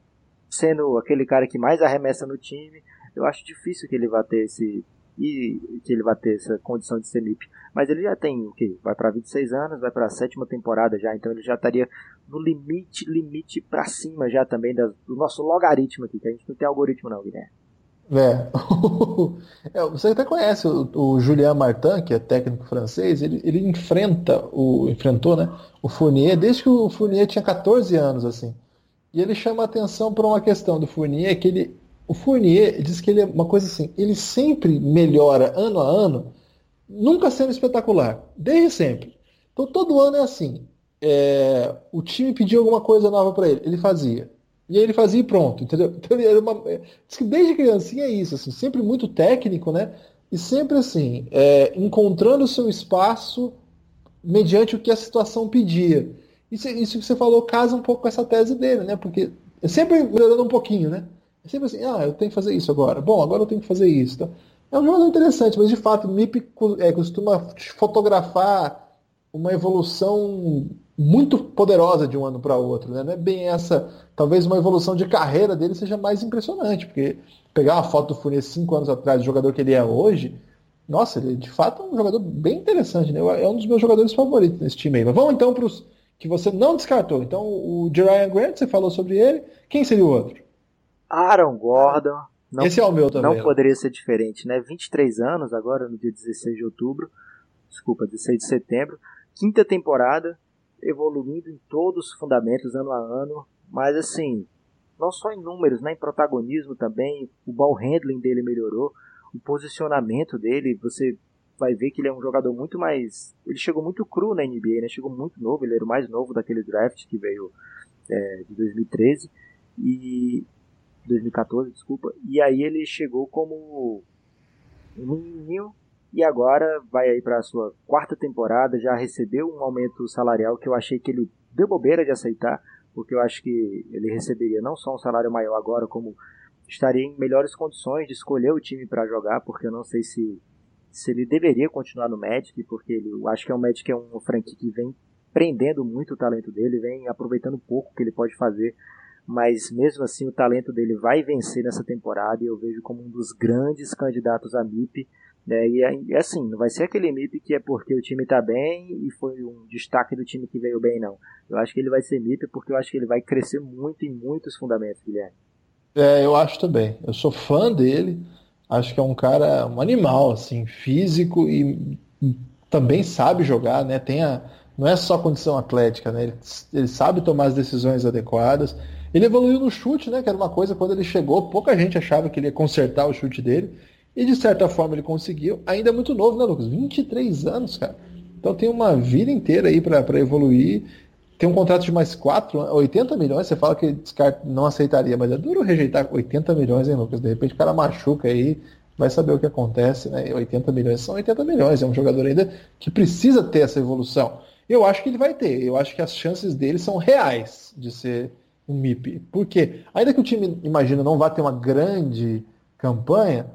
sendo aquele cara que mais arremessa no time, eu acho difícil que ele vá ter esse e que ele vai ter essa condição de ser MIP. Mas ele já tem o que? Vai para 26 anos, vai para a sétima temporada já, então ele já estaria no limite, limite para cima já também do nosso logaritmo aqui, que a gente não tem algoritmo não, Guilherme.
É. é você até conhece o, o, Julien Martin, que é técnico francês, ele, ele enfrenta, o, enfrentou né, o Fournier desde que o Fournier tinha 14 anos, assim. E ele chama atenção para uma questão do Fournier, que ele, o Fournier diz que ele é uma coisa assim, ele sempre melhora ano a ano, nunca sendo espetacular, desde sempre. Então todo ano é assim. É, o time pediu alguma coisa nova para ele, ele fazia. E aí ele fazia e pronto, entendeu? Então ele era uma. Diz que desde criancinha é isso, assim, sempre muito técnico, né? E sempre assim, é, encontrando o seu espaço mediante o que a situação pedia. Isso, isso que você falou casa um pouco com essa tese dele, né? Porque é sempre melhorando um pouquinho, né? É sempre assim, ah, eu tenho que fazer isso agora. Bom, agora eu tenho que fazer isso. Então, é um jogador interessante, mas de fato o MIP é, costuma fotografar uma evolução muito poderosa de um ano para outro. Né? Não é bem essa. Talvez uma evolução de carreira dele seja mais impressionante, porque pegar uma foto do Fournier cinco anos atrás, do jogador que ele é hoje, nossa, ele de fato é um jogador bem interessante. Né? É um dos meus jogadores favoritos nesse time aí. Mas vamos então para os que você não descartou. Então, o Jerian Grant, você falou sobre ele. Quem seria o outro?
Aaron Gordon. Não,
Esse é o meu também.
Não poderia ser diferente, né? 23 anos agora, no dia 16 de outubro. Desculpa, 16 de setembro. Quinta temporada, evoluindo em todos os fundamentos ano a ano, mas assim, não só em números, né, em protagonismo também, o ball handling dele melhorou, o posicionamento dele, você vai ver que ele é um jogador muito mais, ele chegou muito cru na NBA, né, chegou muito novo, ele era o mais novo daquele draft que veio é, de 2013 e 2014, desculpa, e aí ele chegou como um menininho e agora vai aí para a sua quarta temporada, já recebeu um aumento salarial que eu achei que ele deu bobeira de aceitar, porque eu acho que ele receberia não só um salário maior agora, como estaria em melhores condições de escolher o time para jogar, porque eu não sei se, se ele deveria continuar no Magic, porque ele, eu acho que é um Magic é um franquia que vem prendendo muito o talento dele, vem aproveitando pouco que ele pode fazer, mas mesmo assim o talento dele vai vencer nessa temporada e eu vejo como um dos grandes candidatos a MIP né? E, e assim, não vai ser aquele MIP que é porque o time está bem e foi um destaque do time que veio bem, não. Eu acho que ele vai ser MIP porque eu acho que ele vai crescer muito em muitos fundamentos, Guilherme.
É, eu acho também. Eu sou fã dele. Acho que é um cara, um animal, assim, físico e também sabe jogar, né? Tem a, não é só condição atlética, né? Ele, ele, sabe tomar as decisões adequadas. Ele evoluiu no chute, né? Que era uma coisa quando ele chegou, pouca gente achava que ele ia consertar o chute dele. E de certa forma ele conseguiu. Ainda é muito novo, né, Lucas? 23 anos, cara. Então tem uma vida inteira aí para evoluir. Tem um contrato de mais 4, 80 milhões. Você fala que descarta, não aceitaria, mas é duro rejeitar 80 milhões, hein, Lucas? De repente o cara machuca aí, vai saber o que acontece, né? 80 milhões são 80 milhões. É um jogador ainda que precisa ter essa evolução. Eu acho que ele vai ter. Eu acho que as chances dele são reais de ser um MIP. Por quê? Ainda que o time, imagina, não vá ter uma grande campanha,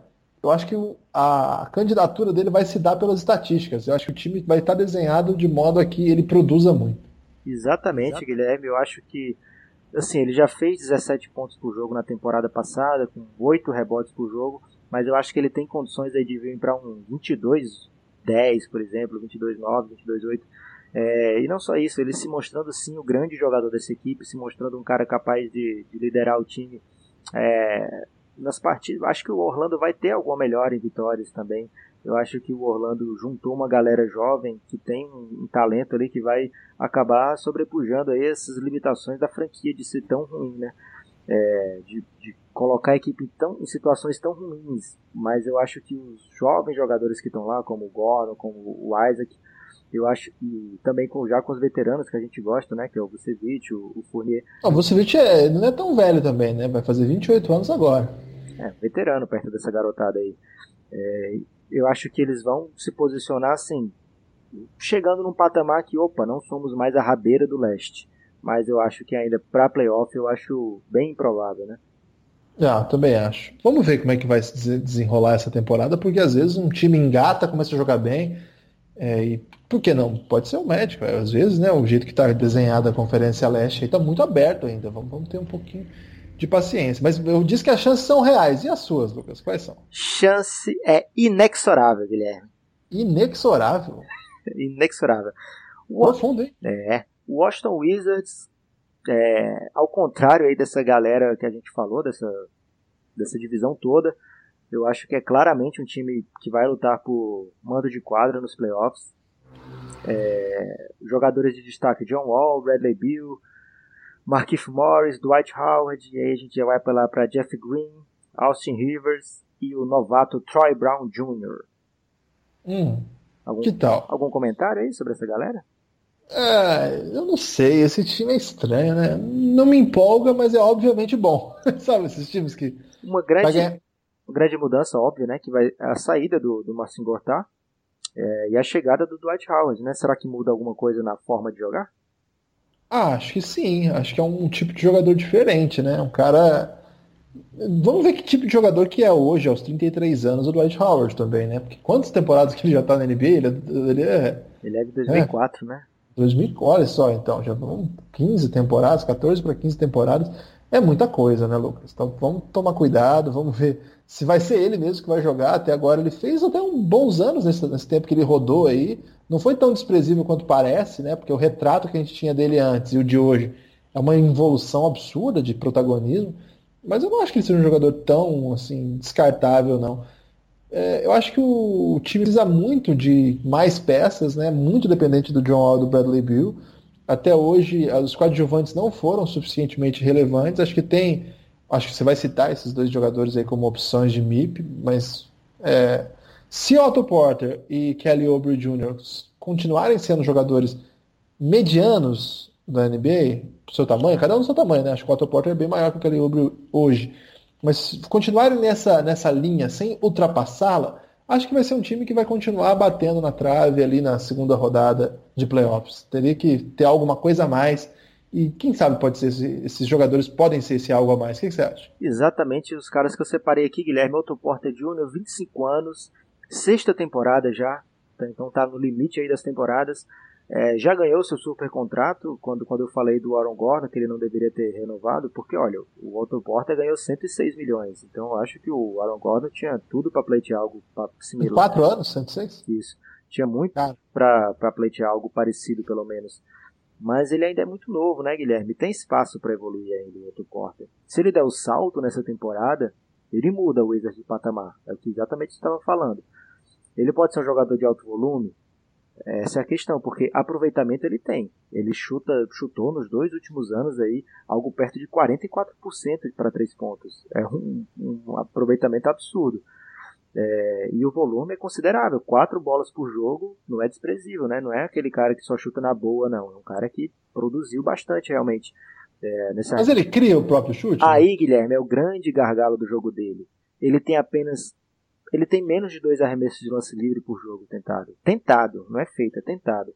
eu acho que a candidatura dele vai se dar pelas estatísticas. Eu acho que o time vai estar desenhado de modo a que ele produza muito.
Exatamente, Guilherme. Eu acho que assim, ele já fez 17 pontos por jogo na temporada passada, com 8 rebotes por jogo, mas eu acho que ele tem condições aí de vir para um 22 10, por exemplo, 22 9, 22 8. É, e não só isso, ele se mostrando sim o grande jogador dessa equipe, se mostrando um cara capaz de, de liderar o time é, nas partidas, acho que o Orlando vai ter alguma melhora em vitórias também. Eu acho que o Orlando juntou uma galera jovem que tem um, um talento ali que vai acabar sobrepujando aí essas limitações da franquia de ser tão ruim, né? É, de, de, colocar a equipe tão, em situações tão ruins. Mas eu acho que os jovens jogadores que estão lá, como o Gordon, como o Isaac, eu acho que também com, já com os veteranos que a gente gosta, né? Que é o Vucevic, o, o Fournier.
o Vucevic é, não é tão velho também, né? Vai fazer 28 anos agora.
É, veterano perto dessa garotada aí. É, eu acho que eles vão se posicionar assim, chegando num patamar que, opa, não somos mais a rabeira do leste. Mas eu acho que ainda para playoff eu acho bem improvável, né?
Ah, também acho. Vamos ver como é que vai se desenrolar essa temporada, porque às vezes um time engata, começa a jogar bem, é, e por que não? Pode ser o médico. Às vezes, né, o jeito que está desenhada a Conferência Leste está muito aberto ainda. Vamos, vamos, ter um pouquinho de paciência. Mas eu disse que as chances são reais. E as suas, Lucas? Quais são?
Chance é inexorável, Guilherme.
Inexorável?
inexorável.
Profundo, hein?
É. Washington Wizards, é, ao contrário aí dessa galera que a gente falou, dessa, dessa divisão toda, eu acho que é claramente um time que vai lutar por mando de quadra nos playoffs. É, jogadores de destaque: John Wall, Bradley Beal, Markif Morris, Dwight Howard, e aí a gente já vai para lá para Jeff Green, Austin Rivers e o novato Troy Brown Jr.
Hum, algum, que tal?
Algum comentário aí sobre essa galera?
É, eu não sei, esse time é estranho, né? Não me empolga, mas é obviamente bom. Sabe, esses times que.
Uma grande, ganhar... grande mudança, óbvio, né? Que vai a saída do, do Marcin Gortat é, e a chegada do Dwight Howard, né? Será que muda alguma coisa na forma de jogar?
Ah, acho que sim. Acho que é um tipo de jogador diferente, né? Um cara. Vamos ver que tipo de jogador que é hoje, aos 33 anos, o Dwight Howard também, né? Porque quantas temporadas que ele já tá na NBA? Ele, é,
ele é. Ele é de 2004, é. né?
2000, olha só, então, já vão 15 temporadas, 14 para 15 temporadas. É muita coisa, né, Lucas? Então vamos tomar cuidado, vamos ver se vai ser ele mesmo que vai jogar. Até agora ele fez até uns bons anos nesse, nesse tempo que ele rodou aí. Não foi tão desprezível quanto parece, né? Porque o retrato que a gente tinha dele antes e o de hoje é uma evolução absurda de protagonismo. Mas eu não acho que ele seja um jogador tão assim descartável, não. É, eu acho que o, o, time precisa muito de mais peças, né? Muito dependente do John Wall e do Bradley Bill. Até hoje, os coadjuvantes não foram suficientemente relevantes. Acho que tem. Acho que você vai citar esses dois jogadores aí como opções de MIP, mas é, se Otto Porter e Kelly Oubre Jr. continuarem sendo jogadores medianos da NBA, seu tamanho, cada um do seu tamanho, né? Acho que o Otto Porter é bem maior que o Kelly Oubre hoje mas continuarem nessa, nessa linha sem ultrapassá-la, acho que vai ser um time que vai continuar batendo na trave ali na segunda rodada de playoffs. Teria que ter alguma coisa a mais. E quem sabe pode ser esse, esses jogadores podem ser esse algo a mais. O que, que, você acha?
Exatamente os caras que eu separei aqui, Guilherme Otto Porter Jr., 25 anos, sexta temporada já, então tá no limite aí das temporadas. É, já ganhou seu super contrato quando, quando eu falei do Aaron Gordon, que ele não deveria ter renovado, porque olha, o Otto Porter ganhou 106 milhões. Então eu acho que o Aaron Gordon tinha tudo para pleitear algo similar.
Em quatro anos, 106?
Isso. Tinha muito ah. para pleitear algo parecido, pelo menos. Mas ele ainda é muito novo, né, Guilherme? Tem espaço para evoluir ainda o Otto Porter. Se ele der o salto nessa temporada, ele muda o Wizards de patamar. É o que exatamente estava falando. Ele pode ser um jogador de alto volume? Essa é a questão, porque aproveitamento ele tem. Ele chuta, chutou nos dois últimos anos aí algo perto de 44% para três pontos. É um, um aproveitamento absurdo. É, e o volume é considerável. Quatro bolas por jogo não é desprezível, né? Não é aquele cara que só chuta na boa, não. É um cara que produziu bastante realmente. É, nessa...
Mas ele cria o próprio chute?
Aí, né? Guilherme, é o grande gargalo do jogo dele. Ele tem apenas ele tem menos de dois arremessos de lance livre por jogo tentado. Tentado, não é feito, é tentado.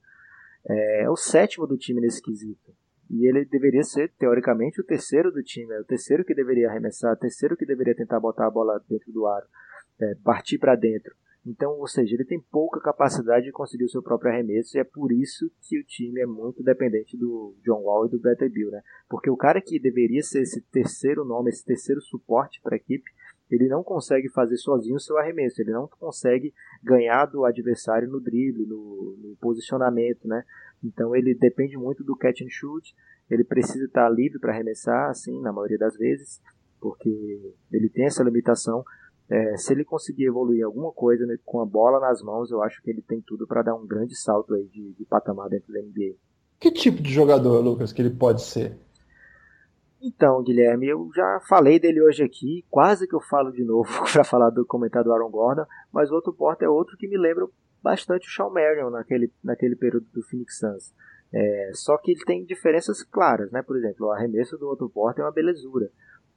É, é o sétimo do time nesse quesito. E ele deveria ser, teoricamente, o terceiro do time. É o terceiro que deveria arremessar, o terceiro que deveria tentar botar a bola dentro do aro, é, partir para dentro. Então, ou seja, ele tem pouca capacidade de conseguir o seu próprio arremesso e é por isso que o time é muito dependente do John Wall e do Bradley Bill, né? Porque o cara que deveria ser esse terceiro nome, esse terceiro suporte para a equipe, ele não consegue fazer sozinho o seu arremesso, ele não consegue ganhar do adversário no drible, no, no, posicionamento, né? Então ele depende muito do catch and shoot, ele precisa estar livre para arremessar, assim, na maioria das vezes, porque ele tem essa limitação. É, se ele conseguir evoluir alguma coisa né, com a bola nas mãos, eu acho que ele tem tudo para dar um grande salto aí de, de patamar dentro da NBA.
Que tipo de jogador, Lucas, que ele pode ser?
Então, Guilherme, eu já falei dele hoje aqui, quase que eu falo de novo para falar do comentário do Aaron Gordon, mas o outro porta é outro que me lembra bastante o Shawn Marion naquele, naquele período do Phoenix Suns. É, só que ele tem diferenças claras, né? Por exemplo, o arremesso do outro porta é uma belezura.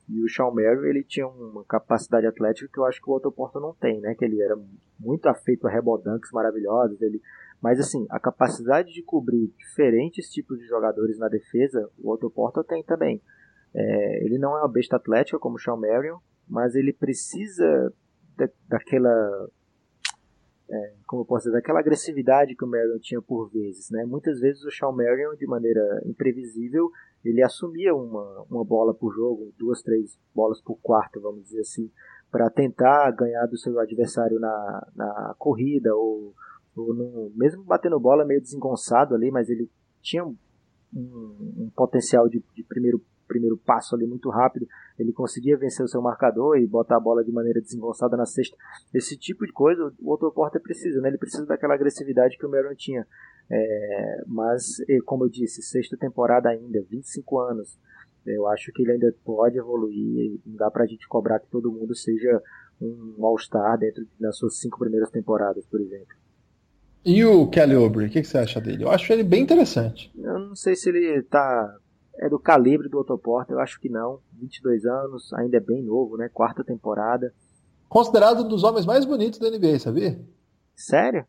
E o Sean Merrill, ele tinha uma capacidade atlética que eu acho que o Otto Porter não tem, né? Que ele era muito afeito a rebodanks maravilhosos, ele... Mas assim, a capacidade de cobrir diferentes tipos de jogadores na defesa, o Otto Porter tem também. É, ele não é uma besta atlética como o Sean Marion, mas ele precisa da, daquela é, como eu posso dizer, daquela agressividade que o Marion tinha por vezes, né? Muitas vezes o Sean Marion, de maneira imprevisível, ele assumia uma, uma bola por jogo, duas, três bolas por quarto, vamos dizer assim, para tentar ganhar do seu adversário na, na corrida ou, ou no, mesmo batendo bola meio desengonçado ali, mas ele tinha um, um potencial de, de primeiro primeiro passo ali muito rápido, ele conseguia vencer o seu marcador e botar a bola de maneira desengonçada na cesta. Esse tipo de coisa o outro porta precisa, né? Ele precisa daquela agressividade que o Meron tinha. É, mas, como eu disse, sexta temporada ainda, 25 anos. Eu acho que ele ainda pode evoluir. Não dá pra gente cobrar que todo mundo seja um All-Star dentro das suas cinco primeiras temporadas, por exemplo.
E o Kelly Oubre, o que, que, você acha dele? Eu acho ele bem interessante.
Eu não sei se ele tá é do calibre do Otto Porter, eu acho que não. 22 anos, ainda é bem novo, né? Quarta temporada.
Considerado um dos homens mais bonitos da NBA, sabia?
Sério?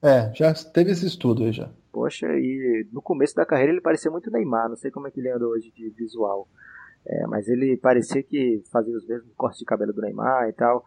É, já teve esse estudo aí já.
Poxa, e no começo da carreira ele parecia muito Neymar, não sei como é que ele anda hoje de visual. É, mas ele parecia que fazia os mesmos cortes de cabelo do Neymar e tal.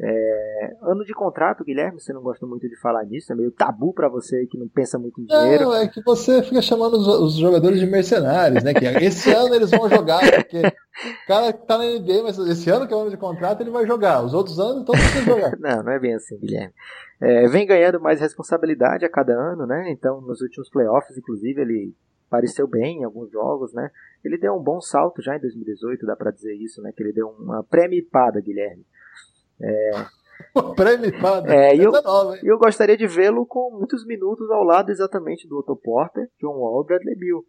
É, ano de contrato, Guilherme, você não gosta muito de falar nisso, é meio tabu para você que não pensa muito em dinheiro.
Não, é que você fica chamando os, os jogadores de mercenários, né? Que esse ano eles vão jogar, porque o cara tá na NBA, mas esse ano que é o ano de contrato, ele vai jogar. Os outros anos, todos vão jogar.
não, não é bem assim, Guilherme. É, vem ganhando mais responsabilidade a cada ano, né? Então, nos últimos playoffs, inclusive, ele pareceu bem em alguns jogos, né? Ele deu um bom salto já em 2018, dá para dizer isso, né? Que ele deu uma pré-mipada, Guilherme.
É, Prêmio
é, eu, nova, eu gostaria de vê-lo com muitos minutos ao lado exatamente do Otto Porter, John Wall e Bradley Bill.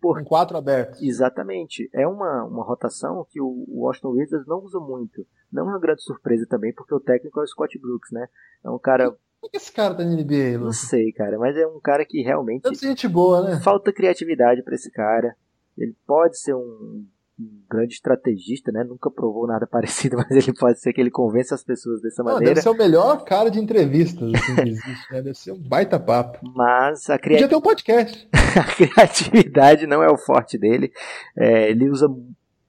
Por... Com quatro abertos.
Exatamente. É uma, uma rotação que o Washington Wizards não usa muito. Não é uma grande surpresa também, porque o técnico é o Scott Brooks, né? É um cara.
Por que esse cara tá na NBA,
Não sei, cara, mas é um cara que realmente.
Tanto gente boa, né?
Falta criatividade para esse cara. Ele pode ser um um grande estrategista, né? Nunca provou nada parecido, mas ele pode ser que ele convença as pessoas dessa Não, maneira.
Deve ser o melhor cara de entrevistas assim, que existe, né? Deve ser um baita papo.
Mas a
criatividade. Podia ter um podcast.
a criatividade não é o forte dele. É, ele usa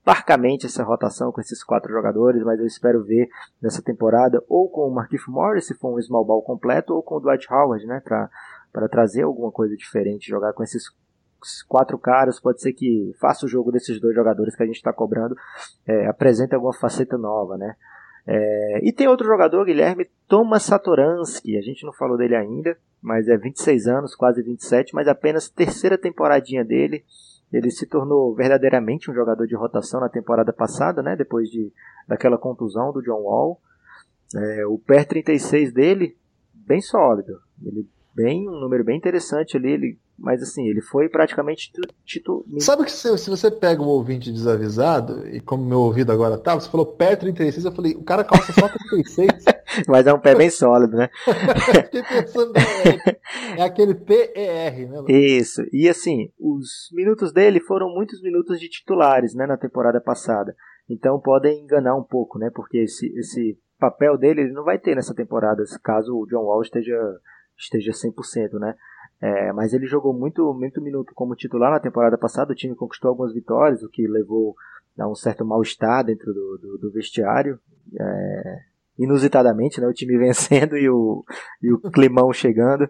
parcamente essa rotação com esses quatro jogadores, mas eu espero ver nessa temporada ou com o Marquinhos Morris, se for um small ball completo, ou com o Dwight Howard, né? Para trazer alguma coisa diferente, jogar com esses quatro caras, pode ser que faça o jogo desses dois jogadores que a gente está cobrando, é, apresente alguma faceta nova, né? É, e tem outro jogador, Guilherme, Thomas Satoransky, a gente não falou dele ainda, mas é 26 anos, quase 27, mas apenas terceira temporadinha dele. Ele se tornou verdadeiramente um jogador de rotação na temporada passada, né? Depois de, daquela contusão do John Wall. É, o PER 36 dele, bem sólido. Ele bem um número bem interessante ali. Ele mas assim, ele foi praticamente titular.
Sabe que se, se, você pega um ouvinte desavisado, e como meu ouvido agora tá, você falou pé 36, eu falei, o cara calça só 36.
Mas é um pé bem sólido, né?
Fiquei pensando, é, é aquele PER, né?
Isso, e assim, os minutos dele foram muitos minutos de titulares, né, na temporada passada. Então podem enganar um pouco, né? Porque esse, esse papel dele ele não vai ter nessa temporada, caso o John Wall esteja, esteja 100%, né? É, mas ele jogou muito, muito minuto como titular na temporada passada. O time conquistou algumas vitórias, o que levou a um certo mal-estar dentro do, do, do vestiário. É, inusitadamente, né, o time vencendo e o, e o climão chegando.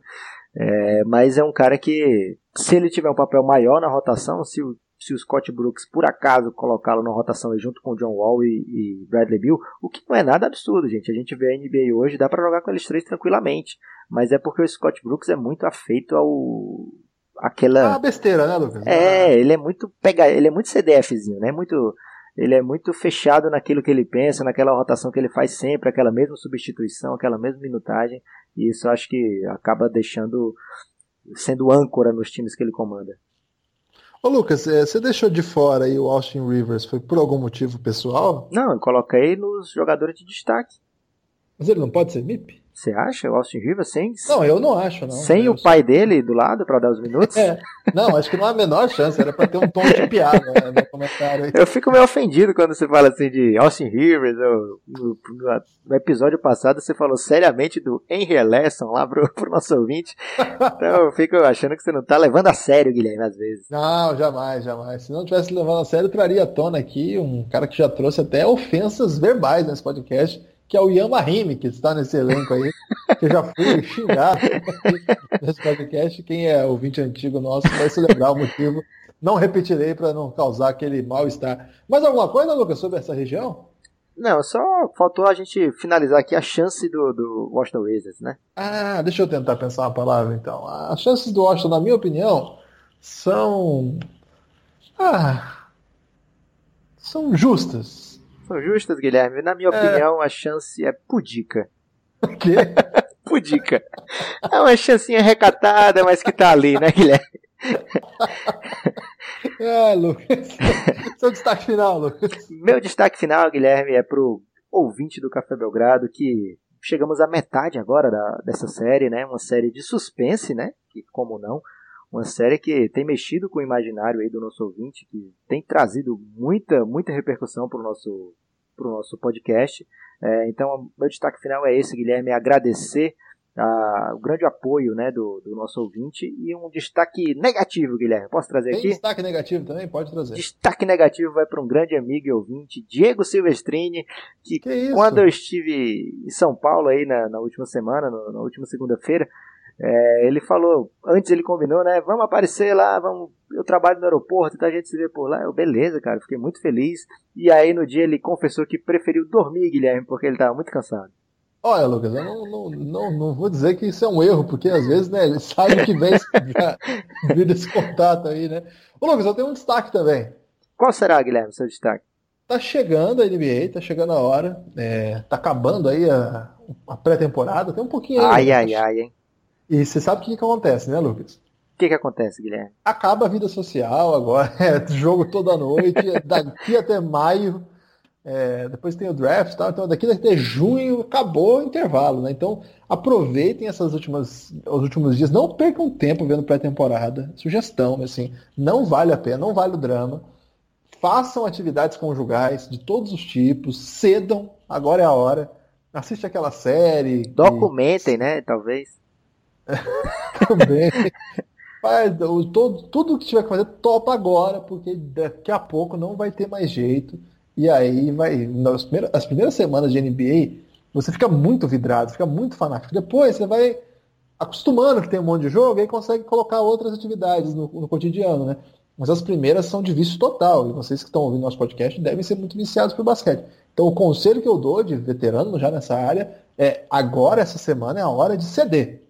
É, mas é um cara que, se ele tiver um papel maior na rotação, se o, se o Scott Brooks por acaso colocá-lo na rotação junto com John Wall e, e, Bradley Bill, o que não é nada absurdo, gente. A gente vê a NBA hoje, dá para jogar com eles três tranquilamente mas é porque o Scott Brooks é muito afeito ao aquela
é uma besteira, né, Lucas?
É, ele é muito pega, ele é muito CDFzinho, né? Muito ele é muito fechado naquilo que ele pensa, naquela rotação que ele faz sempre, aquela mesma substituição, aquela mesma minutagem, e isso acho que acaba deixando sendo âncora nos times que ele comanda.
Ô Lucas, é, você deixou de fora aí o Austin Rivers, foi por algum motivo pessoal?
Não, eu coloquei nos jogadores de destaque.
Mas ele não pode ser MIP?
Você acha? O Austin Rivers sem.
Não, eu não acho, não.
Sem
eu
o pai dele do lado para dar os minutos?
É. Não, acho que não há a menor chance. Era para ter um tom de piada né, no comentário aí.
Eu fico meio ofendido quando você fala assim de Austin Rivers. No, no, episódio passado você falou seriamente do Henry Lesson lá pro, pro nosso ouvinte. Então eu fico achando que você não tá levando a sério, Guilherme, às vezes.
Não, jamais, jamais. Se não tivesse levando a sério, eu traria à tona aqui um cara que já trouxe até ofensas verbais nesse podcast que é o Yamahime, que está nesse elenco aí, que eu já fui xingado nesse podcast. Quem é ouvinte antigo nosso vai se lembrar o motivo. Não repetirei para não causar aquele mal-estar. Mais alguma coisa, Lucas, sobre essa região?
Não, só faltou a gente finalizar aqui a chance do, do Washington Wizards, né?
Ah, deixa eu tentar pensar uma palavra então. As chances do Washington, na minha opinião, são. Ah. São justas
são justas, Guilherme. Na minha é. opinião, a chance é pudica.
O quê?
pudica. É uma chancinha recatada, mas que tá ali, né, Guilherme?
é, Lucas. Seu destaque final, Lucas.
Meu destaque final, Guilherme, é pro ouvinte do Café Belgrado que chegamos à metade agora da, dessa série, né? Uma série de suspense, né? Que como não, uma série que tem mexido com o imaginário aí do nosso ouvinte, que tem trazido muita, muita repercussão para o nosso, pro nosso podcast. É, então, meu destaque final é esse, Guilherme, agradecer a, o grande apoio né, do, do, nosso ouvinte e um destaque negativo, Guilherme. Posso trazer
Tem
aqui?
Destaque negativo também? Pode trazer.
Destaque negativo vai para um grande amigo e ouvinte, Diego Silvestrini, que, que quando eu estive em São Paulo aí na, na última semana, no, na última segunda-feira, é, ele falou, antes ele combinou, né? Vamos aparecer lá, vamos. Eu trabalho no aeroporto, então a gente se vê por lá. Eu, beleza, cara, fiquei muito feliz. E aí no dia ele confessou que preferiu dormir, Guilherme, porque ele estava muito cansado.
Olha, Lucas, eu não, não, não, não, vou dizer que isso é um erro, porque às vezes, né, ele sabe que vem vir esse contato aí, né? Ô, Lucas, eu tenho um destaque também.
Qual será, Guilherme, seu destaque?
Tá chegando a NBA, tá chegando a hora. É, tá acabando aí a, a pré-temporada, tem um pouquinho
aí. Ai, né? ai, ai, hein?
E você sabe o que, que acontece, né, Lucas?
O que, que acontece, Guilherme?
Acaba a vida social agora, é jogo toda noite, daqui até maio, é, depois tem o draft e tal, então daqui até junho acabou o intervalo, né? Então aproveitem essas últimas, os últimos dias, não percam tempo vendo pré-temporada, sugestão, assim, não vale a pena, não vale o drama. Façam atividades conjugais de todos os tipos, cedam, agora é a hora. Assiste aquela série.
Documentem, né? Talvez.
Também. Todo, tudo que tiver que fazer, topa agora, porque daqui a pouco não vai ter mais jeito. E aí vai. Nas primeiras, as primeiras semanas de NBA, você fica muito vidrado, fica muito fanático. Depois você vai acostumando que tem um monte de jogo, e consegue colocar outras atividades no, no cotidiano, né? Mas as primeiras são de vício total. E vocês que estão ouvindo nosso podcast devem ser muito viciados por basquete. Então o conselho que eu dou de veterano já nessa área é agora, essa semana, é a hora de ceder.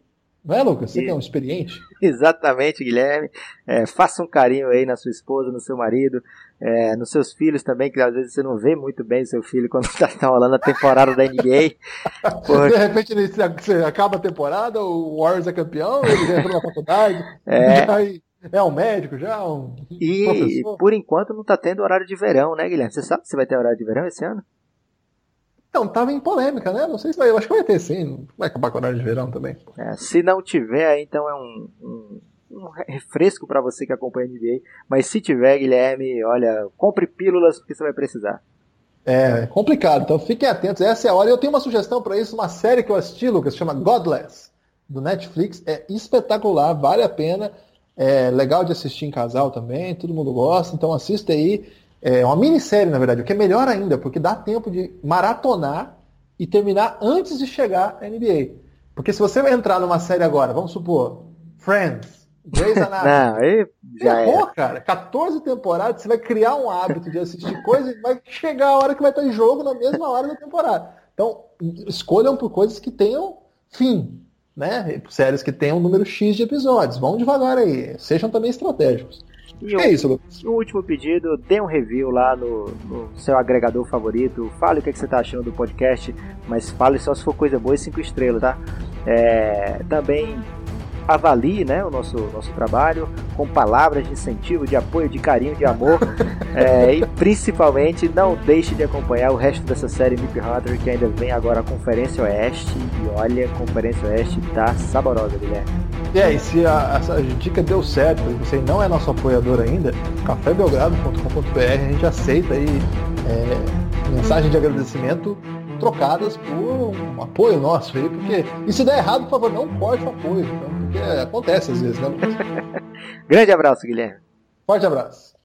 Não é, Lucas? Você que é um experiente.
Exatamente, Guilherme. É, faça um carinho aí na sua esposa, no seu marido, é, nos seus filhos também, que às vezes você não vê muito bem seu filho quando está tá rolando a temporada da NBA.
Porque... De repente você acaba a temporada, o Warriors é campeão, ele já entrou na faculdade, é... é um médico já, um
E por enquanto não está tendo horário de verão, né, Guilherme? Você sabe se vai ter horário de verão esse ano?
Então, tava em polêmica, né? Não sei se vai. Eu acho que vai ter sim. Vai acabar com o horário de verão também.
É, se não tiver, então é um, um, um refresco para você que acompanha a NBA. Mas se tiver, Guilherme, olha, compre pílulas porque você vai precisar.
É, complicado. Então fiquem atentos. Essa é a hora. Eu tenho uma sugestão para isso. Uma série que eu assisti, Lucas, chama Godless, do Netflix. É espetacular, vale a pena. É legal de assistir em casal também. Todo mundo gosta. Então assista aí. É uma minissérie, na verdade, o que é melhor ainda, porque dá tempo de maratonar e terminar antes de chegar à NBA. Porque se você entrar numa série agora, vamos supor, Friends, Grey's Anatomy.
Não, aí já
cara. 14 temporadas, você vai criar um hábito de assistir coisas e vai chegar a hora que vai estar em jogo na mesma hora da temporada. Então, escolham por coisas que tenham fim, né? Séries que tenham um número X de episódios. Vão devagar aí. Sejam também estratégicos.
E é isso, Lucas. O último pedido, dê um review lá no, no seu agregador favorito. Fale o que, é que você está achando do podcast, mas fale só se for coisa boa e cinco estrelas, tá? É, também avalie né, o nosso, nosso trabalho com palavras de incentivo, de apoio, de carinho, de amor. é, e principalmente não deixe de acompanhar o resto dessa série Nip Hunter que ainda vem agora a Conferência Oeste. E olha, a Conferência Oeste tá saborosa, Guilherme.
E aí, se a, essa dica deu certo e você não é nosso apoiador ainda, cafébelgrado.com.br a gente aceita aí é, mensagem de agradecimento trocadas por um apoio nosso aí, porque e se der errado, por favor, não corte o apoio, então, porque acontece às vezes, né?
Grande abraço, Guilherme.
Forte abraço.